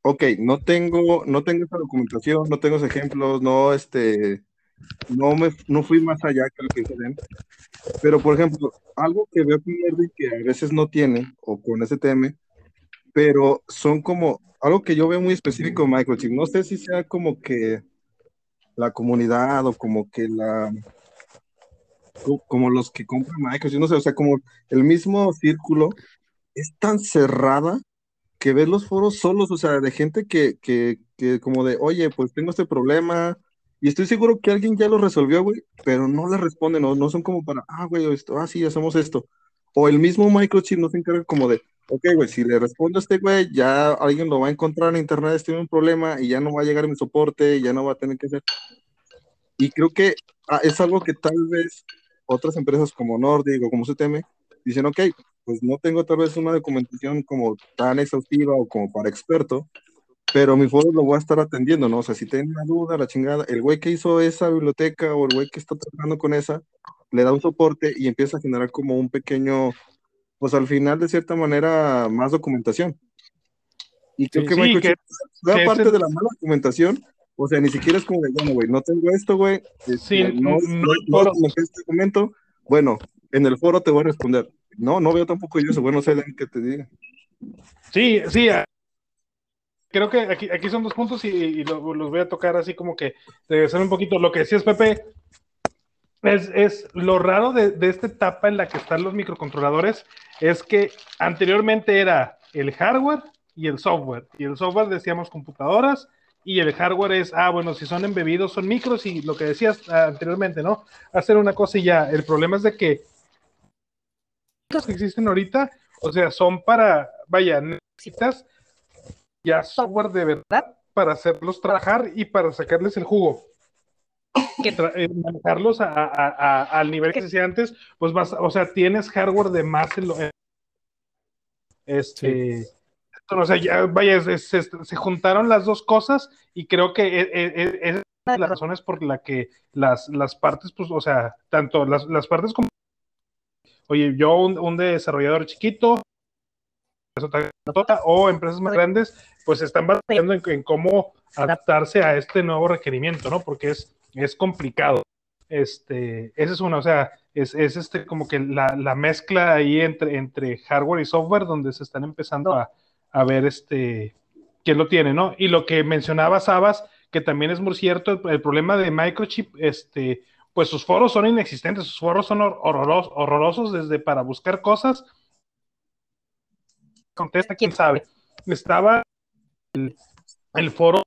ok, no tengo, no tengo esa documentación, no tengo esos ejemplos, no, este, no me, no fui más allá que lo que dicen. Pero, por ejemplo, algo que veo con Nerdy que a veces no tiene, o con STM, pero son como, algo que yo veo muy específico Microchip, no sé si sea como que la comunidad o como que la, como los que compran Microchip, no sé, o sea, como el mismo círculo es tan cerrada que ves los foros solos, o sea, de gente que, que, que como de, oye, pues tengo este problema, y estoy seguro que alguien ya lo resolvió, güey, pero no le responden, no, no son como para, ah, güey, esto, ah, sí, hacemos esto. O el mismo microchip no se encarga como de, ok, güey, si le respondo a este güey, ya alguien lo va a encontrar en internet, tiene un problema y ya no va a llegar mi soporte, ya no va a tener que hacer. Y creo que ah, es algo que tal vez otras empresas como Nordic o como CTM dicen, ok, pues no tengo tal vez una documentación como tan exhaustiva o como para experto, pero mi foro lo voy a estar atendiendo, ¿no? O sea, si tiene una duda, la chingada, el güey que hizo esa biblioteca o el güey que está trabajando con esa, le da un soporte y empieza a generar como un pequeño, pues al final, de cierta manera, más documentación. Y creo que, sí, que, parte de la mala documentación, o sea, ni siquiera es como de, bueno, güey, no tengo esto, güey, este, sí, no, no, no, este momento, bueno, en el foro te voy a responder. No, no veo tampoco yo eso, bueno, sé que te diga. Sí, sí, creo que aquí, aquí son dos puntos y, los voy a tocar así como que regresar un poquito. Lo que decías, Pepe, es, es lo raro de, de, esta etapa en la que están los microcontroladores, es que anteriormente era el hardware y el software. Y el software decíamos computadoras y el hardware es, ah, bueno, si son embebidos son micros y lo que decías anteriormente, ¿no? Hacer una cosa y ya. El problema es de que que existen ahorita, o sea, son para, vaya, necesitas ya software de verdad para hacerlos trabajar y para sacarles el jugo. Que eh, manejarlos al nivel que se hacía antes, pues vas, o sea, tienes hardware de más en lo. este. O sea, ya, vaya, se, juntaron las dos cosas y creo que e, e, e, es, una de las razones por la que las, las partes, pues, o sea, tanto las, las partes como. Oye, yo, un, un desarrollador chiquito, o empresas más grandes, pues están batallando en, cómo adaptarse a este nuevo requerimiento, ¿no? Porque es, es complicado. Este, esa es una, o sea, es, es este como que la, la, mezcla ahí entre, entre hardware y software donde se están empezando a, a ver este quién lo tiene, ¿no? Y lo que mencionaba Sabas, que también es muy cierto, el, problema de Microchip, este, pues sus foros son inexistentes, sus foros son horrorosos, horrorosos desde para buscar cosas. Contesta, quién sabe. Estaba el, foro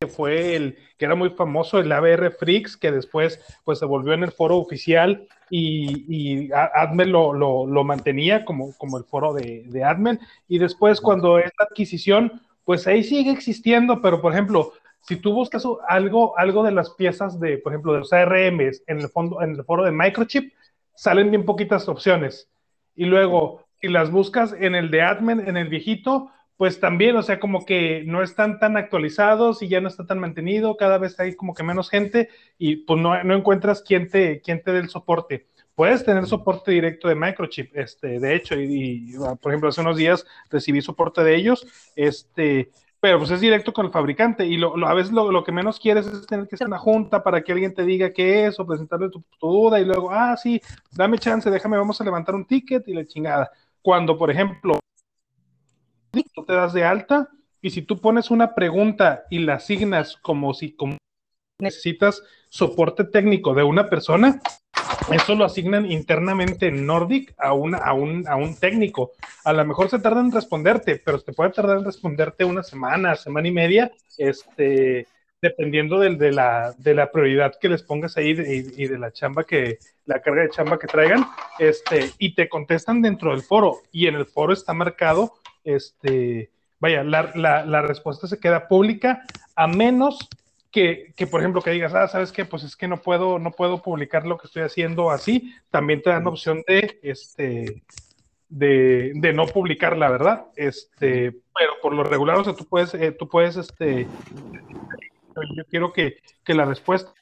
que fue el que era muy famoso, el ABR Freaks, que después pues se volvió en el foro oficial y, y Admen lo, lo, mantenía como, como el foro de, de Admen. Y después cuando esta adquisición, pues ahí sigue existiendo, pero por ejemplo, si tú buscas algo, algo de las piezas de, por ejemplo, de los ARMs en el, fondo, en el foro de Microchip, salen bien poquitas opciones. Y luego, si las buscas en el de Admin, en el viejito, pues también, o sea, como que no están tan actualizados y ya no está tan mantenido, cada vez hay como que menos gente y pues no, encuentras quién te, quién te dé el soporte. Puedes tener soporte directo de Microchip, este, de hecho, y, por ejemplo, hace unos días recibí soporte de ellos, este, pero pues es directo con el fabricante y lo, a veces lo, que menos quieres es tener que hacer una junta para que alguien te diga qué es o presentarle tu, tu, duda y luego, ah, sí, dame chance, déjame, vamos a levantar un ticket y la chingada. Cuando, por ejemplo, tú te das de alta y si tú pones una pregunta y la asignas como si como necesitas soporte técnico de una persona, eso lo asignan internamente en Nordic a, a, un, a un técnico. A lo mejor se tarda en responderte, pero te puede tardar en responderte una semana, semana y media, este, dependiendo de, la, de la prioridad que les pongas ahí y, de la chamba que, la carga de chamba que traigan, este, y te contestan dentro del foro, y en el foro está marcado este, vaya, la, la, respuesta se queda pública a menos que, que, por ejemplo, que digas, ah, ¿sabes qué? Pues es que no puedo, no puedo publicar lo que estoy haciendo así. También te dan opción de, este, de, de no publicar la verdad. Este, pero por lo regular, o sea, tú puedes, eh, tú puedes, este, yo quiero que, que la respuesta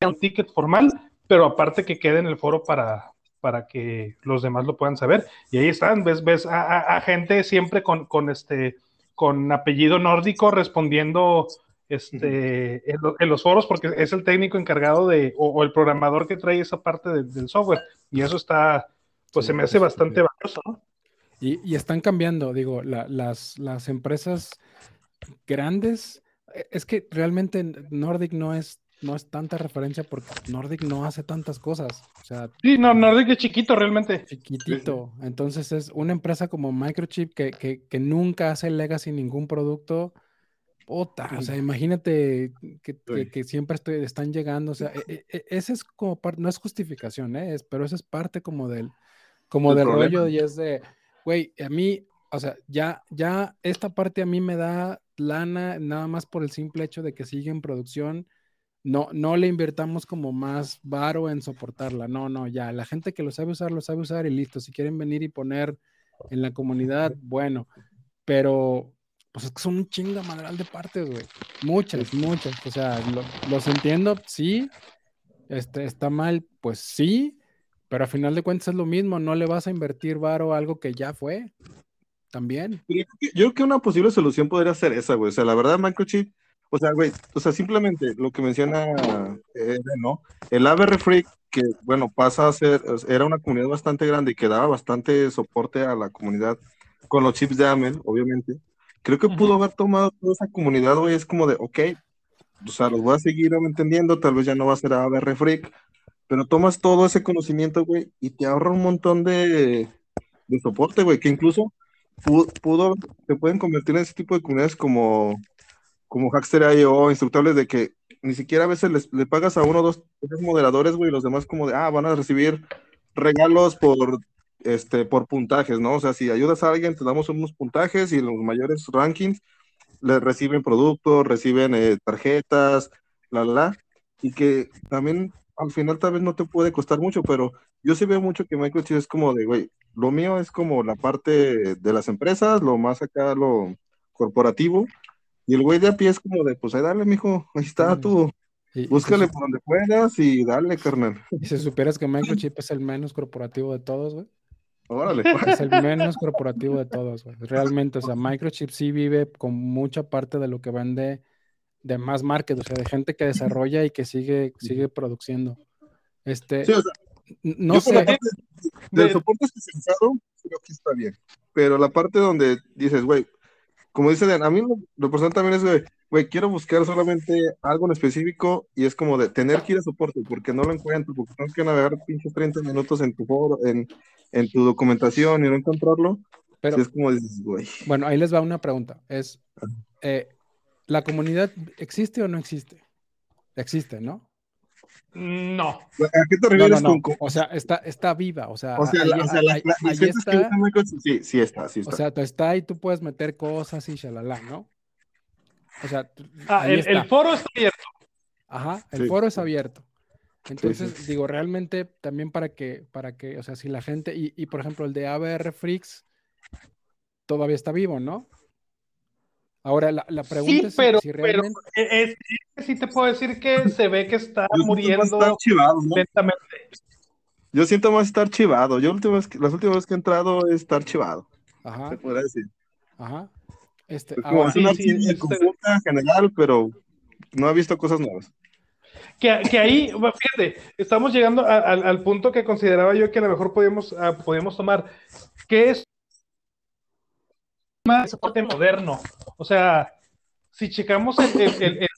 sea un ticket formal, pero aparte que quede en el foro para, para que los demás lo puedan saber. Y ahí están, ves, ves a, gente siempre con, con, este, con apellido nórdico respondiendo este, en, los foros porque es el técnico encargado de, o, el programador que trae esa parte del software. Y eso está, pues se me hace bastante valioso, ¿no? Y, están cambiando, digo, las, las empresas grandes, e, es que realmente Nordic no es, no es tanta referencia porque Nordic no hace tantas cosas. O sea, sí, no, Nordic es chiquito realmente. Chiquitito. Entonces es una empresa como Microchip que, que, nunca hace legacy ningún producto. Puta, o sea, imagínate que, siempre estoy, están llegando, o sea, e, e, ese es como parte, no es justificación, ¿eh? es, pero esa es parte como del, como del rollo y es de, güey, a mí, o sea, ya, ya esta parte a mí me da lana nada más por el simple hecho de que sigue en producción. No, no le invertamos como más varo en soportarla. No, no, ya. La gente que lo sabe usar, lo sabe usar y listo. Si quieren venir y poner en la comunidad, bueno. Pero, pues es que son un chinga madral de partes, güey. Muchas, muchas. O sea, los entiendo, sí. Este, está mal, pues sí. Pero a final de cuentas es lo mismo, no le vas a invertir varo a algo que ya fue. También. Yo creo que una posible solución podría ser esa, güey. O sea, la verdad, Microchip, o sea, güey, o sea, simplemente lo que menciona, eh, ¿no? El ABR Freak, que, bueno, pasa a ser, era una comunidad bastante grande y que daba bastante soporte a la comunidad con los chips de AMEL, obviamente. Creo que pudo haber tomado toda esa comunidad, güey, es como de, ok, o sea, los voy a seguir entendiendo, tal vez ya no va a ser ABR Freak, pero tomas todo ese conocimiento, güey, y te ahorra un montón de, de soporte, güey, que incluso pudo, se pueden convertir en ese tipo de comunidades como, como Hackster.io, instructables de que ni siquiera a veces les, le pagas a uno o dos moderadores, güey, y los demás como de, ah, van a recibir regalos por, este, por puntajes, ¿no? O sea, si ayudas a alguien, te damos unos puntajes y los mayores rankings les reciben productos, reciben eh, tarjetas, la, la, la, y que también al final tal vez no te puede costar mucho, pero yo sí veo mucho que Microchip es como de, güey, lo mío es como la parte de las empresas, lo más acá, lo corporativo, y el güey de a pie es como de, pues ahí dale, mijo, ahí está tú, búscale por donde puedas y dale, carnal. Y si supieras que Microchip es el menos corporativo de todos, güey. Órale. Es el menos corporativo de todos, güey. Realmente, o sea, Microchip sí vive con mucha parte de lo que vende de más market, o sea, de gente que desarrolla y que sigue, sigue produciendo. Este, sí, o sea, no sé. Parte del soporte especializado, creo que está bien. Pero la parte donde dices, güey, como dice Dan, a mí lo, personal también es, güey, güey, quiero buscar solamente algo en específico y es como de tener que ir a soporte porque no lo encuentro, porque tengo que navegar pinches 30 minutos en tu foro, en, en tu documentación y no encontrarlo. Pero, es como dices, güey. Bueno, ahí les va una pregunta. Es, eh, ¿La comunidad existe o no existe? Existe, ¿no? No. ¿A qué te refieres con, O sea, está, está viva, o sea, o sea, la, está. sí, sí está, sí está. O sea, está ahí, tú puedes meter cosas y shalala, ¿no? O sea, ah, el, foro está abierto. Ajá, el foro es abierto. Entonces, digo, realmente también para que, para que, o sea, si la gente, y, y por ejemplo, el de ABR Freaks todavía está vivo, ¿no? Ahora, la, la pregunta es si realmente... pero es, sí te puedo decir que se ve que está muriendo lentamente. Yo siento más estar chivado. Yo últimas, las últimas veces que he entrado es estar chivado. Ajá. Se puede decir. Ajá. Este, es como una sí, este... general, pero no ha visto cosas nuevas. Que, que, ahí, fíjate, estamos llegando a, a, al punto que consideraba yo que a lo mejor podíamos, uh, podíamos tomar, que es más soporte moderno. O sea, si checamos el,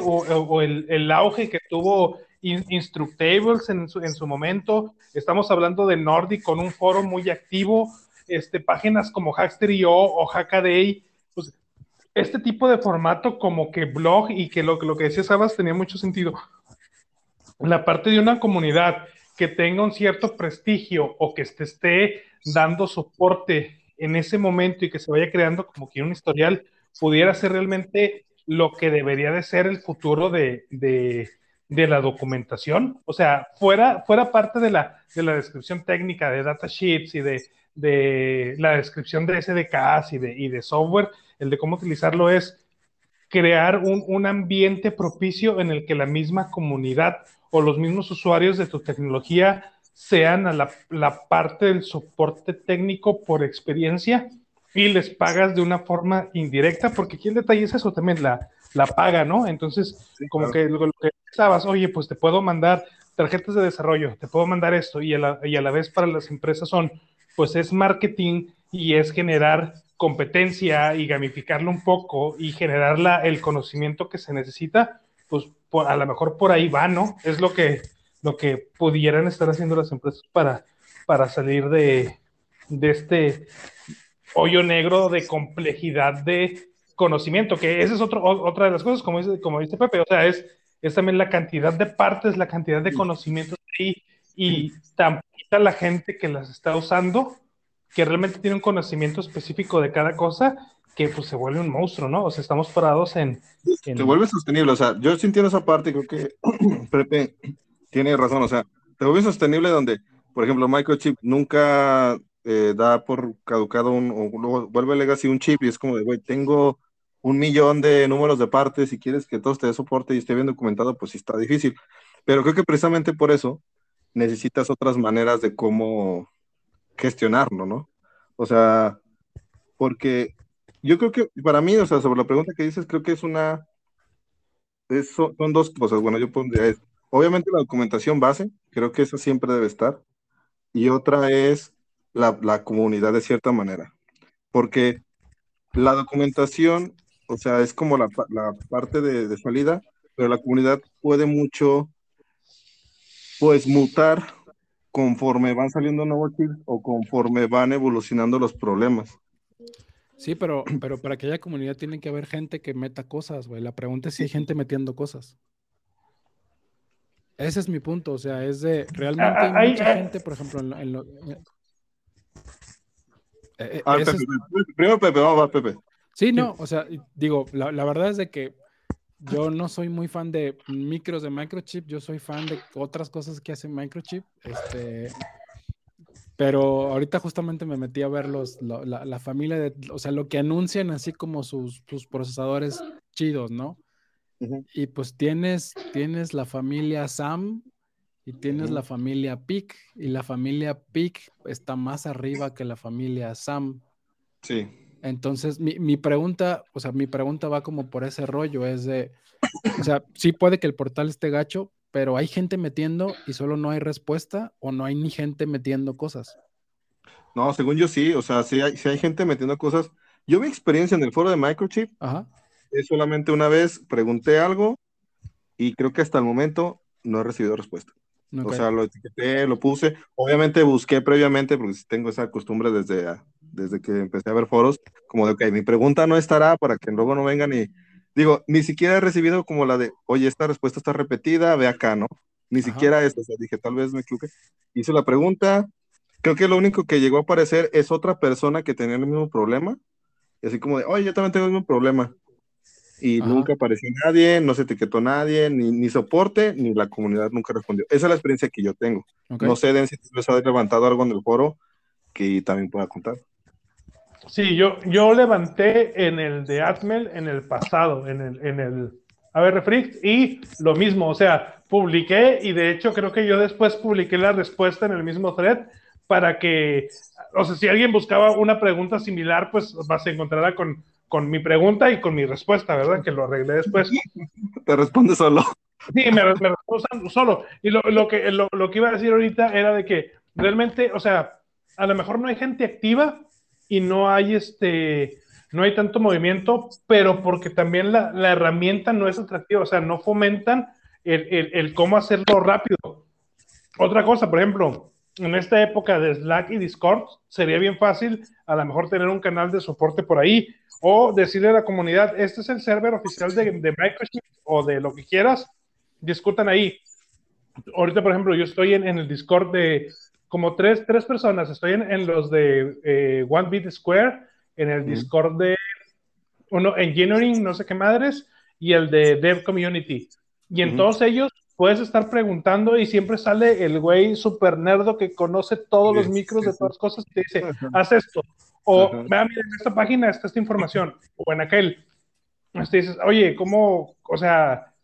o, el, auge que tuvo Instructables en su, en su momento, estamos hablando de Nordic con un foro muy activo, este, páginas como Hackster.io o Hackaday, pues este tipo de formato como que blog y que lo, lo que decía Sabas tenía mucho sentido. La parte de una comunidad que tenga un cierto prestigio o que esté, esté dando soporte en ese momento y que se vaya creando como que un historial pudiera ser realmente lo que debería de ser el futuro de, la documentación. O sea, fuera, fuera parte de la, de la descripción técnica de datasheets y de, de la descripción de SDKs y de, y de software, el de cómo utilizarlo es crear un, un, ambiente propicio en el que la misma comunidad o los mismos usuarios de tu tecnología sean a la, la parte del soporte técnico por experiencia y les pagas de una forma indirecta, porque aquí el detalle es eso también, la, la paga, ¿no? Entonces, como que lo, que estabas, oye, pues te puedo mandar tarjetas de desarrollo, te puedo mandar esto, y a, la, y a la vez para las empresas son, pues es marketing y es generar competencia y gamificarlo un poco y generar la, el conocimiento que se necesita, pues a lo mejor por ahí va, ¿no? Es lo que, lo que pudieran estar haciendo las empresas para, para salir de, de este hoyo negro de complejidad de conocimiento, que esa es otro, otra de las cosas, como dice, como dice Pepe, o sea, es, es también la cantidad de partes, la cantidad de conocimientos y, y tan la gente que las está usando, que realmente tiene un conocimiento específico de cada cosa, que pues se vuelve un monstruo, ¿no? O sea, estamos parados en... Se vuelve sostenible, o sea, yo sintiendo esa parte, creo que Pepe tiene razón, o sea, se vuelve sostenible donde, por ejemplo, Microchip nunca eh, da por caducado un, o vuelve Legacy un chip y es como de, güey, tengo un millón de números de partes y quieres que todo esté de soporte y esté bien documentado, pues sí está difícil. Pero creo que precisamente por eso necesitas otras maneras de cómo gestionarlo, ¿no? O sea, porque yo creo que para mí, o sea, sobre la pregunta que dices, creo que es una, son dos cosas. Bueno, yo pondría, es, obviamente la documentación base, creo que esa siempre debe estar. Y otra es la, comunidad de cierta manera. Porque la documentación, o sea, es como la, parte de, salida, pero la comunidad puede mucho, pues, mutar conforme van saliendo nuevos chips o conforme van evolucionando los problemas. Sí, pero, pero para que haya comunidad tiene que haber gente que meta cosas, güey. La pregunta es si hay gente metiendo cosas. Ese es mi punto, o sea, es de realmente hay, mucha gente, por ejemplo, en, lo, eh, ah, Primero Pepe, vamos a Pepe. Sí, no, o sea, digo, la, verdad es de que yo no soy muy fan de micros de microchip, yo soy fan de otras cosas que hacen microchip. Este, pero ahorita justamente me metí a ver los, la, familia de, o sea, lo que anuncian así como sus, procesadores chidos, ¿no? Y pues tienes, tienes la familia Sam, y tienes la familia Pick, y la familia Pick está más arriba que la familia Sam. Sí. Entonces, mi, mi, pregunta, o sea, mi pregunta va como por ese rollo, es de, o sea, sí puede que el portal esté gacho, pero hay gente metiendo y solo no hay respuesta o no hay ni gente metiendo cosas. No, según yo sí, o sea, si hay, si hay gente metiendo cosas. Yo mi experiencia en el foro de Microchip Ajá. Es solamente una vez pregunté algo y creo que hasta el momento no he recibido respuesta. O sea, lo etiqueté, lo puse. Obviamente busqué previamente, porque tengo esa costumbre desde, desde que empecé a ver foros, como de, ok, mi pregunta no estará para que luego no vengan y... Digo, ni siquiera he recibido como la de, oye, esta respuesta está repetida, ve acá, ¿no? Ni siquiera eso, o sea, dije, tal vez me equivoqué. Hice la pregunta, creo que lo único que llegó a aparecer es otra persona que tenía el mismo problema, y así como de, oye, yo también tengo el mismo problema y nunca apareció nadie, no se etiquetó nadie, ni, ni, soporte, ni la comunidad nunca respondió. Esa es la experiencia que yo tengo. No sé, Den, si les ha levantado algo en el foro que también pueda contar. Sí, yo, yo levanté en el de Atmel en el pasado, en el, en el ABR Freaks, y lo mismo, o sea, publiqué y de hecho creo que yo después publiqué la respuesta en el mismo thread para que, o sea, si alguien buscaba una pregunta similar, pues vas a encontrarla con con mi pregunta y con mi respuesta, ¿verdad? Que lo arreglé después. Te responde solo. Sí, me, me responde solo. Y lo, lo que, lo, lo, que iba a decir ahorita era de que realmente, o sea, a lo mejor no hay gente activa y no hay este, no hay tanto movimiento, pero porque también la, la herramienta no es atractiva, o sea, no fomentan el, el, el cómo hacerlo rápido. Otra cosa, por ejemplo, en esta época de Slack y Discord, sería bien fácil a lo mejor tener un canal de soporte por ahí o decirle a la comunidad, este es el server oficial de, de Microsoft o de lo que quieras, discutan ahí. Ahorita, por ejemplo, yo estoy en, el Discord de como tres, tres personas, estoy en, los de eh, One Bit Square, en el Discord de uno Engineering, no sé qué madres, y el de Dev Community. Y en todos ellos puedes estar preguntando y siempre sale el güey super nerdo que conoce todos los micros de todas las cosas y te dice, haz esto. O, vea, mira, en esta página está esta información. O en aquel. Te dices, oye, ¿cómo, o sea,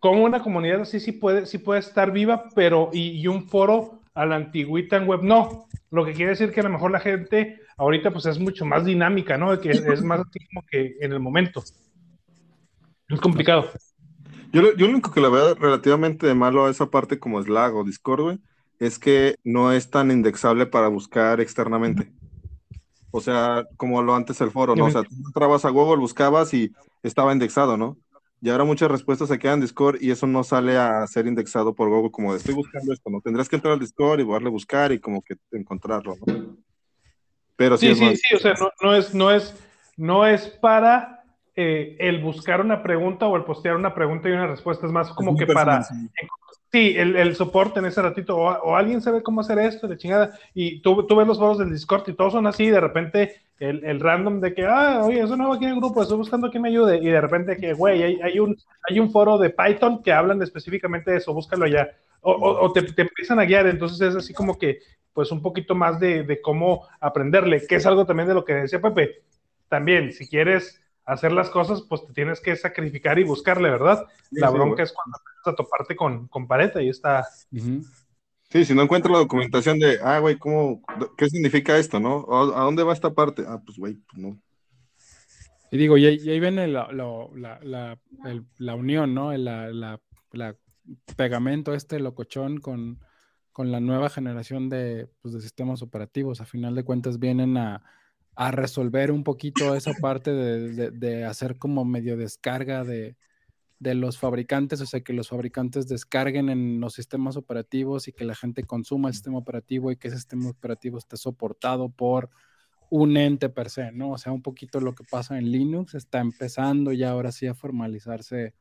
cómo una comunidad así sí puede, sí puede estar viva, pero, y, un foro a la antigüita en web. No, lo que quiere decir que a lo mejor la gente ahorita pues es mucho más dinámica, ¿no? Que es más así como que en el momento. Es complicado. Yo, lo- yo lo único que le veo relativamente de malo a esa parte como Slack o Discord, güey, es que no es tan indexable para buscar externamente. O sea, como lo antes el foro, ¿no? O sea, tú entrabas a Google, buscabas y estaba indexado, ¿no? Y ahora muchas respuestas se quedan en Discord y eso no sale a ser indexado por Google como de estoy buscando esto, ¿no? Tendrás que entrar al Discord y darle a buscar y como que encontrarlo, ¿no? Pero sí, Sí, sí, más- sí, o sea, no, no es, no es, no es para eh, el buscar una pregunta o el postear una pregunta y una respuesta, es más como que para, sí. sí, el, el soporte en ese ratito, o, o alguien sabe cómo hacer esto, de chingada, y tú, tú ves los foros del Discord y todos son así, y de repente el, el random de que, ah, oye, eso no va aquí en el grupo, estoy buscando que me ayude, y de repente que, güey, hay, hay un, hay un foro de Python que hablan específicamente de eso, búscalo ya, o, o- o te, te empiezan a guiar, entonces es así como que, pues un poquito más de, de cómo aprenderle, que es algo también de lo que decía Pepe, también, si quieres hacer las cosas, pues te tienes que sacrificar y buscarle, ¿verdad? Sí, La sí, bronca güey. es cuando empiezas a toparte con, con pared, ahí está. Sí, si no encuentro la documentación de, ah, güey, ¿cómo, qué significa esto, no? ¿O ¿A dónde va esta parte? Ah, pues, güey, pues no. Y digo, y ahí, y ahí viene la, la, la- el- la unión, ¿no? El la, la- la pegamento este locochón con, con la nueva generación de, pues, de sistemas operativos. A final de cuentas vienen a, a resolver un poquito esa parte de, de- de hacer como medio descarga de, de los fabricantes, o sea, que los fabricantes descarguen en los sistemas operativos y que la gente consuma el sistema operativo y que ese sistema operativo esté soportado por un ente per se, ¿no? O sea, un poquito lo que pasa en Linux está empezando ya ahora sí a formalizarse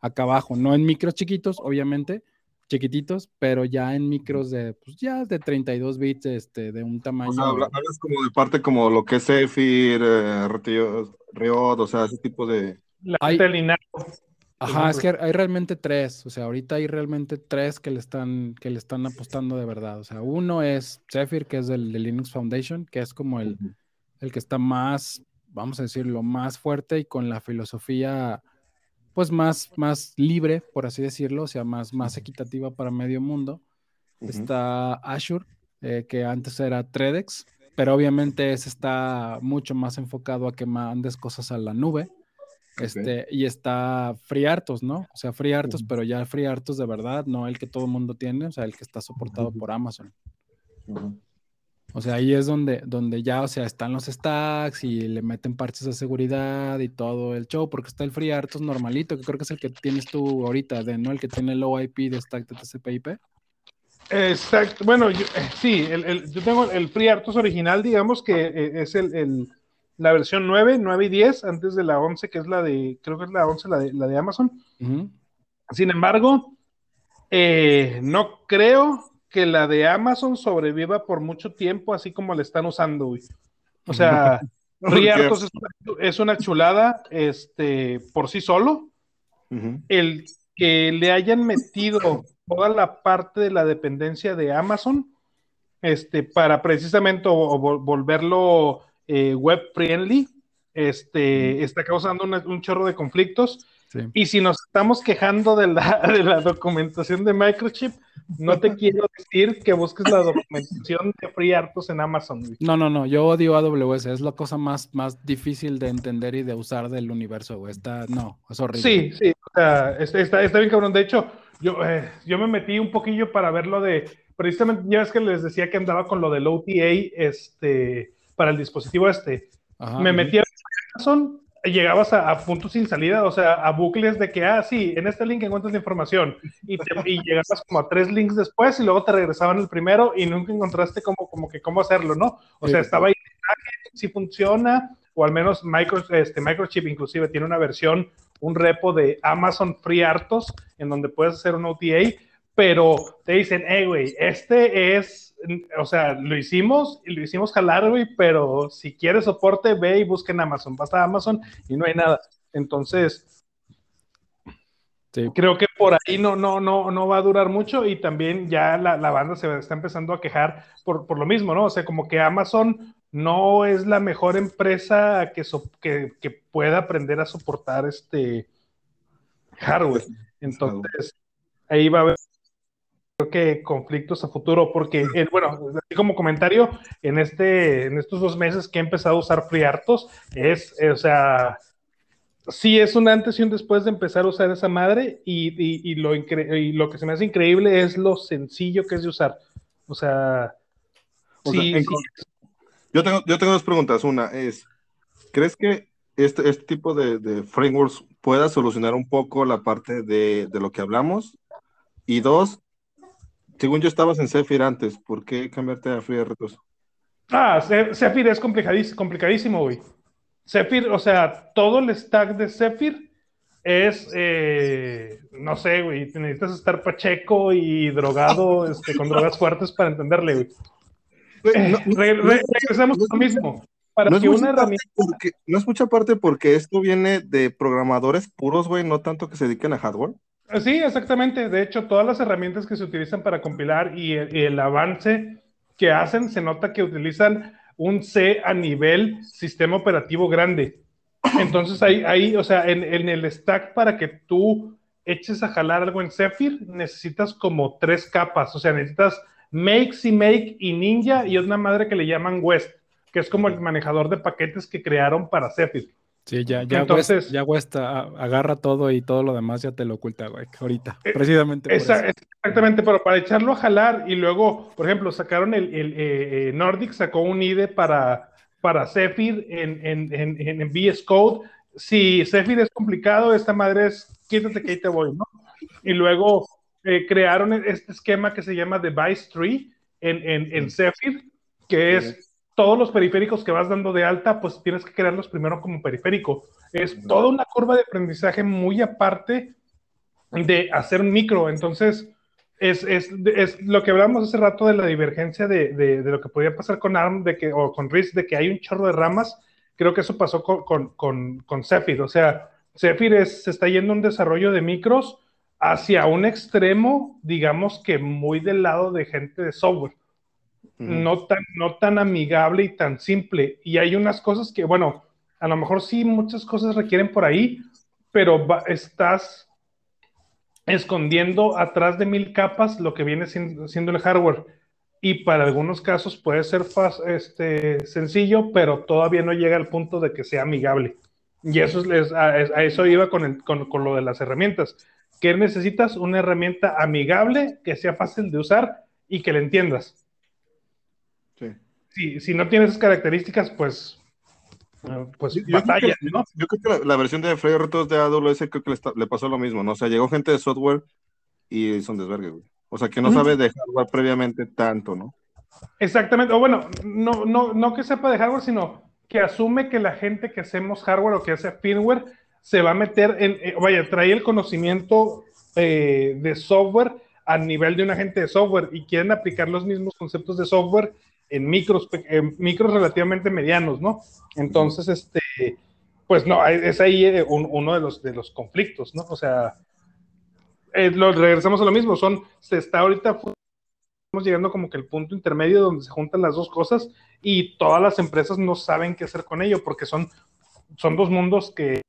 acá abajo, no en micros chiquitos, obviamente, chiquititos, pero ya en micros de, pues ya de 32 bits, este, de un tamaño. O sea, hablas como de parte como lo que es Zephyr, eh, Riot, o sea, ese tipo de... la Hay- del. Ajá, es que hay realmente tres, o sea, ahorita hay realmente tres que le están, que le están apostando de verdad. O sea, uno es Zephyr, que es del de Linux Foundation, que es como el, el que está más, vamos a decirlo, más fuerte y con la filosofía, pues más, más libre, por así decirlo, o sea, más, más equitativa para medio mundo. Está Azure, eh, que antes era Tredex, pero obviamente ese está mucho más enfocado a que mandes cosas a la nube. Este, y está FreeRTOS, ¿no? O sea, FreeRTOS, pero ya FreeRTOS de verdad, no el que todo el mundo tiene, o sea, el que está soportado por Amazon. O sea, ahí es donde, donde ya, o sea, están los stacks y le meten parches de seguridad y todo el show, porque está el FreeRTOS normalito, que creo que es el que tienes tú ahorita, de, ¿no? El que tiene el OIP de stack de TCP/IP. Exacto. Bueno, yo- eh, sí, el, el- yo tengo el FreeRTOS original, digamos que eh, es el, el- la versión 9, 9 y 10, antes de la 11, que es la de, creo que es la 11, la de, la de Amazon. Sin embargo, eh, no creo que la de Amazon sobreviva por mucho tiempo, así como la están usando, güey. O sea. FreeRTOS es, una- es una chulada este, por sí solo. El que le hayan metido toda la parte de la dependencia de Amazon este, para precisamente o, o vol- volverlo eh, web friendly, este, está causando una- un chorro de conflictos. Sí. Y si nos estamos quejando de la, de la documentación de Microchip, no te quiero decir que busques la documentación de FreeRTOS en Amazon. güey. No, no, no, yo odio AWS, es la cosa más, más difícil de entender y de usar del universo, güey. Está, no, es horrible. Sí, sí, o sea, está, está, está bien cabrón. De hecho, yo, eh, yo me metí un poquillo para ver lo de, precisamente, ya ves que les decía que andaba con lo del OTA este, para el dispositivo este. Ajá. me metí a Amazon, llegabas a, a puntos sin salida, o sea, a bucles de que, ah, sí, en este link encuentras la información, y, te- y llegabas como a tres links después y luego te regresaban el primero y nunca encontraste como, como que cómo hacerlo, ¿no? O Sí. sea, estaba ahí, si funciona, o al menos Micro, este, Microchip inclusive tiene una versión, un repo de Amazon FreeRTOS, en donde puedes hacer un OTA, pero te dicen, hey, güey, este es, o sea, lo hicimos y lo hicimos jalar, güey, pero si quieres soporte, ve y busca en Amazon. Vas a Amazon y no hay nada. Entonces, Sí. creo que por ahí no, no, no, no va a durar mucho y también ya la, la banda se está empezando a quejar por, por lo mismo, ¿no? O sea, como que Amazon no es la mejor empresa que, so- que, que pueda aprender a soportar este hardware. Entonces, ahí va a haber creo que conflictos a futuro, porque, eh, bueno, así como comentario, en, este, en estos dos meses que he empezado a usar FreeRTOS, es, eh, o sea, sí es un antes y un después de empezar a usar esa madre, y, y, y lo, y lo que se me hace increíble es lo sencillo que es de usar. O sea, O sea, sí, en- sí, Yo tengo, yo tengo dos preguntas. Una es, ¿crees que este, este tipo de, de frameworks pueda solucionar un poco la parte de, de lo que hablamos? Y dos, según yo estabas en Zephyr antes, ¿por qué cambiarte a FreeRTOS? Ah, Ze- Zephyr es complicadís- complicadísimo, güey. Zephyr, o sea, todo el stack de Zephyr es, eh, no sé, güey, necesitas estar pacheco y drogado, este, con drogas fuertes para entenderle, güey. Güey, no- Re- re- regresamos no a lo mismo. Para que una herramienta porque- no es mucha parte porque esto viene de programadores puros, güey, no tanto que se dediquen a hardware. Sí, exactamente. De hecho, todas las herramientas que se utilizan para compilar y el, y el avance que hacen, se nota que utilizan un C a nivel sistema operativo grande. Entonces, ahí, ahí o sea, en, en el stack para que tú eches a jalar algo en Zephyr, necesitas como tres capas. O sea, necesitas Make, CMake y Ninja y una madre que le llaman West, que es como el manejador de paquetes que crearon para Zephyr. Sí, ya, ya, Entonces- West, ya West agarra todo y todo lo demás ya te lo oculta, güey, ahorita, Eh, precisamente por Esa- eso. exactamente, pero para echarlo a jalar y luego, por ejemplo, sacaron el, el, eh, eh, Nordic, sacó un IDE para, para Zephyr en, en, en, en- VS Code. Si Zephyr es complicado, esta madre es quítate que ahí te voy, ¿no? Y luego eh, crearon este esquema que se llama Device Tree en, en, en Zephyr, que es todos los periféricos que vas dando de alta, pues tienes que crearlos primero como periférico. Es toda una curva de aprendizaje muy aparte de hacer un micro. Entonces, es, es, es lo que hablamos hace rato de la divergencia de, de, de, lo que podía pasar con ARM de que, o con RISC, de que hay un chorro de ramas. Creo que eso pasó con, con, con, con Zephyr. O sea, Zephyr es, se está yendo un desarrollo de micros hacia un extremo, digamos que muy del lado de gente de software. No, tan, no tan amigable y tan simple. Y hay unas cosas que, bueno, a lo mejor sí muchas cosas requieren por ahí, pero va, estás escondiendo atrás de mil capas lo que viene siendo, el hardware. Y para algunos casos puede ser fast, este, sencillo, pero todavía no llega al punto de que sea amigable. Y eso es, a, eso iba con, con, con lo de las herramientas. ¿Qué necesitas? Una herramienta amigable, que sea fácil de usar y que le entiendas. Si, si no tienes esas características, pues, pues yo, batalla, creo que, ¿no? yo creo que la, la, versión de FreeRTOS de AWS creo que le, está, le, pasó lo mismo, ¿no? O sea, llegó gente de software y son desvergue, güey. O sea, que no sabe de hardware previamente tanto, ¿no? Exactamente, o bueno, no, no, no que sepa de hardware, sino que asume que la gente que hacemos hardware o que hace firmware se va a meter en, eh, vaya, trae el conocimiento eh, de software a nivel de un agente de software y quieren aplicar los mismos conceptos de software en micros, en micros relativamente medianos, ¿no? Entonces, este, pues no, es ahí eh, un, uno de los, de los conflictos, ¿no? O sea, eh, regresamos a lo mismo, son, se está ahorita, estamos llegando como que el punto intermedio donde se juntan las dos cosas y todas las empresas no saben qué hacer con ello porque son, son dos mundos que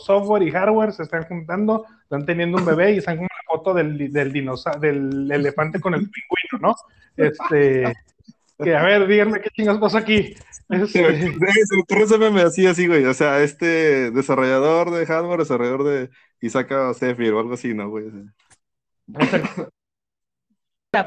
software y hardware se están juntando, están teniendo un bebé y están con una foto del, del del elefante con el pingüino, ¿no? Este, que a ver, díganme qué chingas pasa aquí. Este... Se me ocurrió ese meme así, así, güey. O sea, este desarrollador de hardware, desarrollador de y saca Zephyr o algo así, ¿no, güey?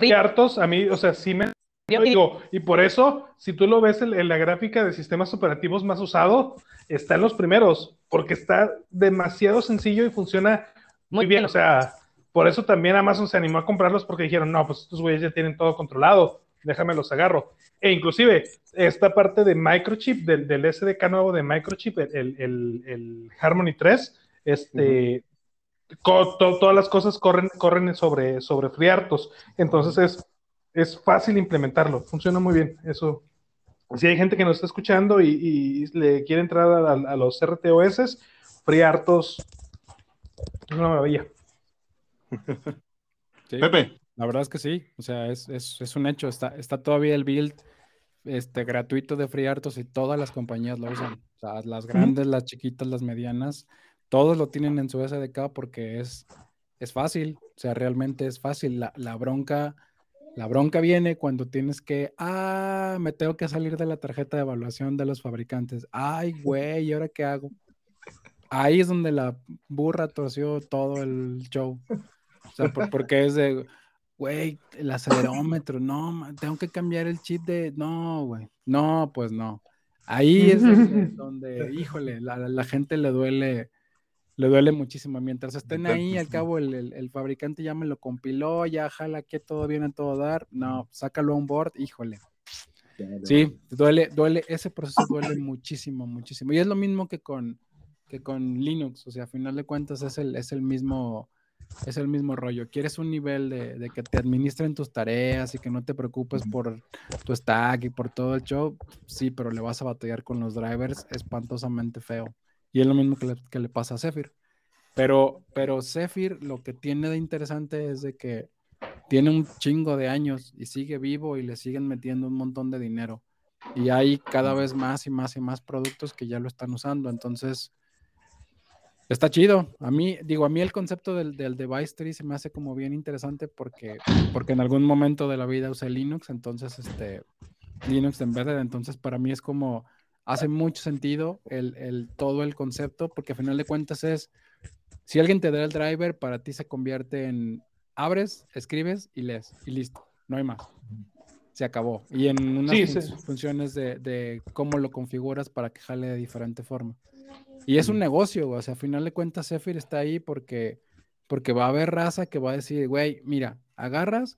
Y hartos, a mí, o sea, sí me digo, y por eso, si tú lo ves en, en, la gráfica de sistemas operativos más usado, está en los primeros, porque está demasiado sencillo y funciona muy bien. O sea, por eso también Amazon se animó a comprarlos porque dijeron, no, pues estos güeyes ya tienen todo controlado, déjame los agarro. E inclusive, esta parte de microchip, del, del SDK nuevo de microchip, el, el, el Harmony 3, este, uh -huh. to, todas las cosas corren, corren sobre, sobre FreeRTOS. Entonces es, es fácil implementarlo, funciona muy bien. Eso, si hay gente que nos está escuchando y, y le quiere entrar a, a, los RTOS, FreeRTOS es una maravilla. Sí, Pepe. La verdad es que sí, o sea, es, es, es un hecho, está, está todavía el build este, gratuito de FreeRTOS y todas las compañías lo usan, o sea, las grandes, las chiquitas, las medianas, todos lo tienen en su SDK porque es, es fácil, O sea, realmente es fácil. La, la bronca, la bronca viene cuando tienes que, ah, me tengo que salir de la tarjeta de evaluación de los fabricantes. Ay, güey, ¿y ahora qué hago? Ahí es donde la burra torció todo el show. O sea, por- porque es de, güey, el acelerómetro, no, tengo que cambiar el chip de, no, güey, no, pues no. Ahí es donde, donde, híjole, la, la gente le duele, le duele muchísimo. Mientras estén ahí, al cabo el, el- el fabricante ya me lo compiló, ya jala que todo viene a todo dar. No, sácalo a un board, híjole. Sí, duele, duele, ese proceso duele muchísimo, muchísimo. Y es lo mismo que con, que con Linux, o sea, a final de cuentas es el, es el mismo, es el mismo rollo. Quieres un nivel de, de que te administren tus tareas y que no te preocupes por tu stack y por todo el show, sí, pero le vas a batallar con los drivers espantosamente feo. Y es lo mismo que le, que le pasa a Zephyr. Pero, pero Zephyr lo que tiene de interesante es de que tiene un chingo de años y sigue vivo y le siguen metiendo un montón de dinero. Y hay cada vez más y más y más productos que ya lo están usando. Entonces, está chido. A mí, digo, a mí el concepto del, del device tree se me hace como bien interesante porque, porque en algún momento de la vida usé Linux, entonces, este, Linux embedded, entonces para mí es como, hace mucho sentido el, el, todo el concepto, porque a final de cuentas es, si alguien te da el driver, para ti se convierte en, abres, escribes y lees, y listo, no hay más. Se acabó. Y en unas Sí, fun- sí. funciones de, de cómo lo configuras para que jale de diferente forma. Y es un negocio, güey, o sea, a final de cuentas Zephyr está ahí porque, porque va a haber raza que va a decir, güey, mira, agarras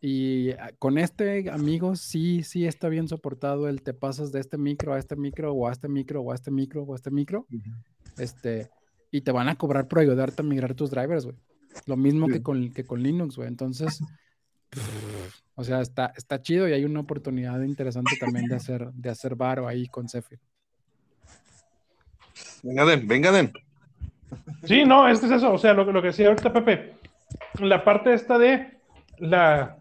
y ah, con este amigo sí, sí está bien soportado el te pasas de este micro a este micro o a este micro o a este micro o a este micro, este, y te van a cobrar por ayudarte a migrar tus drivers, güey. Lo mismo Sí. que con, que con Linux, güey. Entonces, o sea, está, está chido y hay una oportunidad interesante también de hacer, de hacer varo ahí con Zephyr. Venga, Den, venga, Den. Sí, no, es que es eso. O sea, lo, lo que decía ahorita Pepe, la parte esta de la.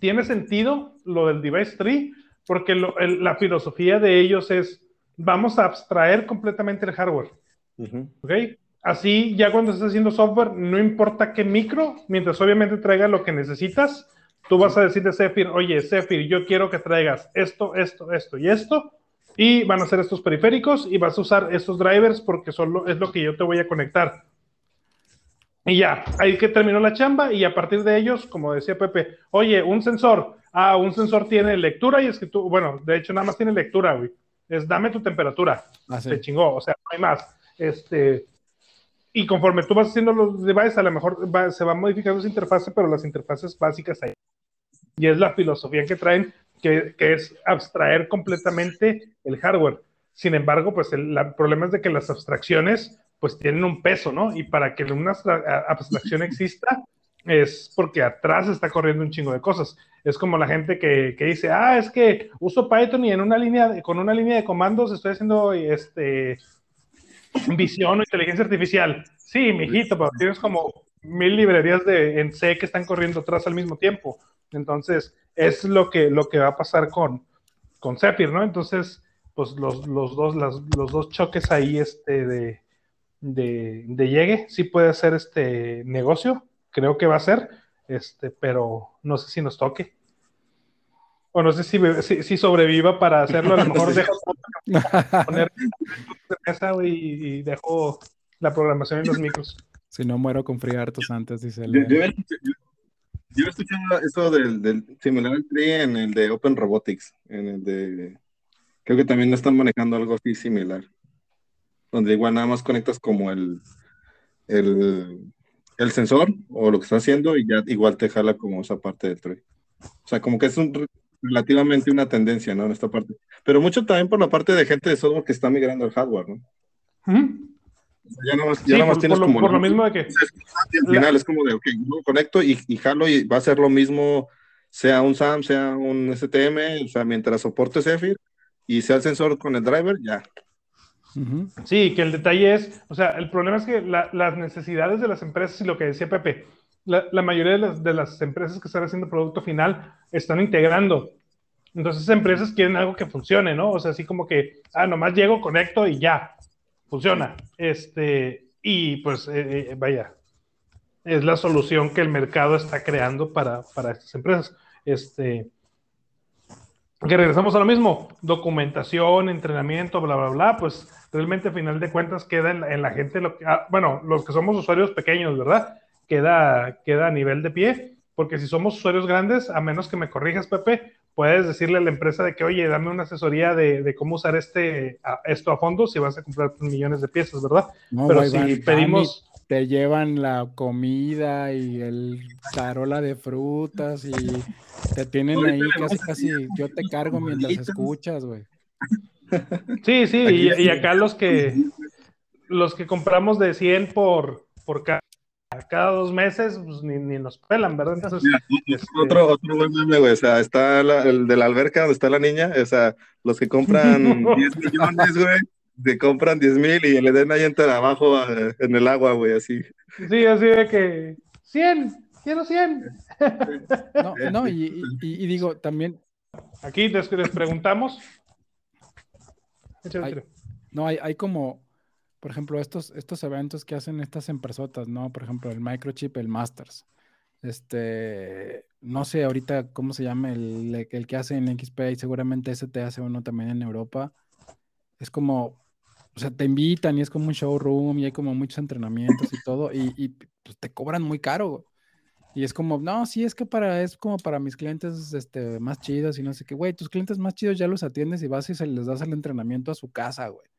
Tiene sentido lo del device tree, porque lo- el- la filosofía de ellos es: vamos a abstraer completamente el hardware. Ujú. ¿Ok? Así, ya cuando estés haciendo software, no importa qué micro, mientras obviamente traiga lo que necesitas, tú vas a decirle a Zephyr, oye, Zephyr, yo quiero que traigas esto, esto, esto y esto, y van a ser estos periféricos y vas a usar estos drivers porque solo es lo que yo te voy a conectar. Y ya, ahí que terminó la chamba y a partir de ellos, como decía Pepe, oye, un sensor, ah, un sensor tiene lectura y escritura, bueno, de hecho nada más tiene lectura, güey. Es dame tu temperatura Así. se chingó, o sea, no hay más. Este, y conforme tú vas haciendo los devices, a lo mejor va- se va modificando esa interfase, pero las interfaces básicas ahí. Y es la filosofía que traen, que, que es abstraer completamente el hardware. Sin embargo, pues el la- problema es de que las abstracciones pues tienen un peso, ¿no? Y para que una abstracción exista es porque atrás está corriendo un chingo de cosas. Es como la gente que, que dice, ah, es que uso Python y en una línea, de- con una línea de comandos estoy haciendo este, visión o inteligencia artificial. Sí, mijito, pero tienes como mil librerías de, en C que están corriendo atrás al mismo tiempo. Entonces, es lo que, lo que va a pasar con, con Zephyr, ¿no? Entonces, pues los, los, dos, las- los dos choques ahí este, de, de, de llegue, sí puede ser este negocio, creo que va a ser, este, pero no sé si nos toque. O no sé si, si, si sobreviva para hacerlo, a lo mejor dejo poner de mesa güey, y, y dejo la programación en los micros. Si no muero con friartos antes, dice Yo, el. yo, he escuchado- yo- yo he escuchado eso del, del similar al tree en el de Open Robotics, en el de creo que también están manejando algo así similar, donde igual nada más conectas como el el, el sensor o lo que está haciendo y ya igual te jala como esa parte del tree. O sea, como que es un, relativamente una tendencia, ¿no? En esta parte. Pero mucho también por la parte de gente de software que está migrando al hardware, ¿no? Ujú. Ya nada más, ya Sí, nada más por, tienes por lo, como por la- lo mismo de que al final es como de, ok, lo conecto y, y jalo y va a ser lo mismo, sea un SAM, sea un STM, o sea, mientras soporte Zephyr y sea el sensor con el driver, ya. Sí, que el detalle es, o sea, el problema es que la- las necesidades de las empresas y lo que decía Pepe, la, la mayoría de las, de las empresas que están haciendo producto final están integrando. Entonces, esas empresas quieren algo que funcione, ¿no? O sea, así como que, ah, nomás llego, conecto y ya, funciona. Este, y pues, eh, eh, vaya, es la solución que el mercado está creando para, para estas empresas. Este, que regresamos a lo mismo, documentación, entrenamiento, bla, bla, bla, pues realmente a final de cuentas queda en, la gente, lo que, ah, bueno, los que somos usuarios pequeños, ¿verdad? Queda, queda a nivel de pie, porque si somos usuarios grandes, a menos que me corrijas, Pepe, puedes decirle a la empresa de que, oye, dame una asesoría de, cómo usar este, esto a fondo si vas a comprar millones de piezas, ¿verdad? Pero si pedimos te llevan la comida y el tarola de frutas y te tienen ahí casi, casi, yo te cargo mientras escuchas, güey. Sí, sí, y, acá los que los que compramos de 100 por, por cada, cada dos meses, pues ni, ni nos pelan, ¿verdad? Entonces, este otro, otro buen meme, güey, o sea, está el de la alberca donde está la niña, o sea, los que compran 10 millones, güey, te compran 10 mil y le den ahí entre abajo en el agua, güey, así. Sí, así de que 100, quiero 100. No, no y, digo, también. Aquí les, les preguntamos. no, hay, hay como, por ejemplo, estos, estos eventos que hacen estas empresotas, ¿no? Por ejemplo, el Microchip, el Masters. Este, no sé ahorita cómo se llama el, el que hace en XP, y seguramente ese te hace uno también en Europa. Es como, o sea, te invitan y es como un showroom y hay como muchos entrenamientos y todo, y, pues, te cobran muy caro. Y es como, no, sí, es que para, es como para mis clientes este, más chidos y no sé qué, güey, tus clientes más chidos ya los atiendes y vas y se les das el entrenamiento a su casa, güey.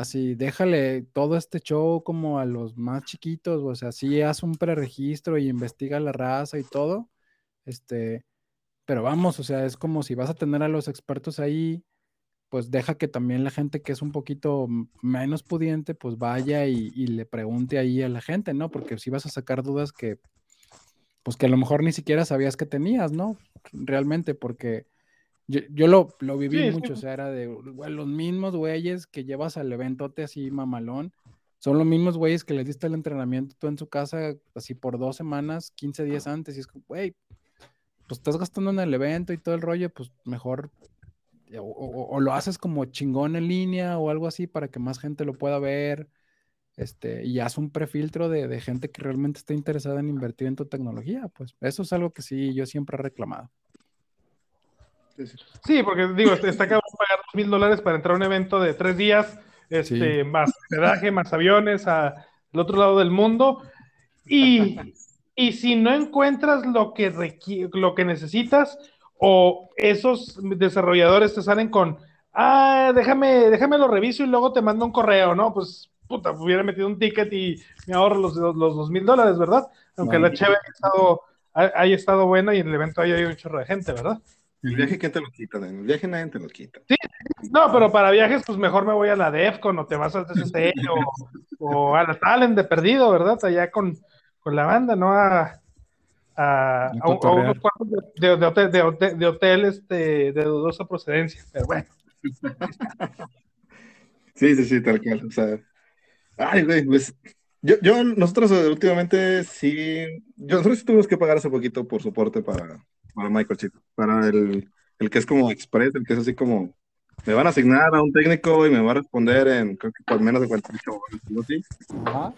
Así, déjale todo este show como a los más chiquitos, o sea, sí, haz un preregistro y investiga la raza y todo, este, pero vamos, o sea, es como si vas a tener a los expertos ahí, pues deja que también la gente que es un poquito menos pudiente, pues vaya y, le pregunte ahí a la gente, ¿no? Porque si vas a sacar dudas que, pues que a lo mejor ni siquiera sabías que tenías, ¿no? Realmente, porque yo, lo, lo, viví mucho, o sea, era de los mismos güeyes que llevas al eventote así mamalón, son los mismos güeyes que les diste el entrenamiento tú en su casa así por dos semanas, 15 días antes, y es como, güey, pues estás gastando en el evento y todo el rollo, pues mejor o, lo haces como chingón en línea o algo así para que más gente lo pueda ver. Este, y haz un prefiltro de, gente que realmente está interesada en invertir en tu tecnología. Pues eso es algo que sí, yo siempre he reclamado. Sí, porque digo, está acabando de pagar dos mil dólares para entrar a un evento de tres días, este, más hospedaje, más aviones al otro lado del mundo. Y, y si no encuentras lo que, lo que necesitas, o esos desarrolladores te salen con, ah, déjame, déjame lo reviso y luego te mando un correo, ¿no? Pues, puta, hubiera metido un ticket y me ahorro los, los, dos mil dólares, ¿verdad? Aunque la chévere haya estado, haya estado buena y en el evento haya un chorro de gente, ¿verdad? El viaje, ¿quién te lo quita? El viaje nadie te lo quita. Sí, no, pero para viajes, pues mejor me voy a la DEFCON o te vas al TCC o, o a la Talent de perdido, ¿verdad? Allá con, con la banda, ¿no? A, a, unos cuartos de, de, hotel, de, de, hotel este, de dudosa procedencia, pero bueno. Sí, sí, sí, tal cual. O sea, ay, güey, pues yo, yo, nosotros eh, últimamente sí, yo, nosotros tuvimos que pagar hace poquito por soporte para, para Microchip, para el, el que es como Express, el que es así como, me van a asignar a un técnico y me va a responder en, creo que por menos de 48 horas, ¿no? ¿Sí? Ajá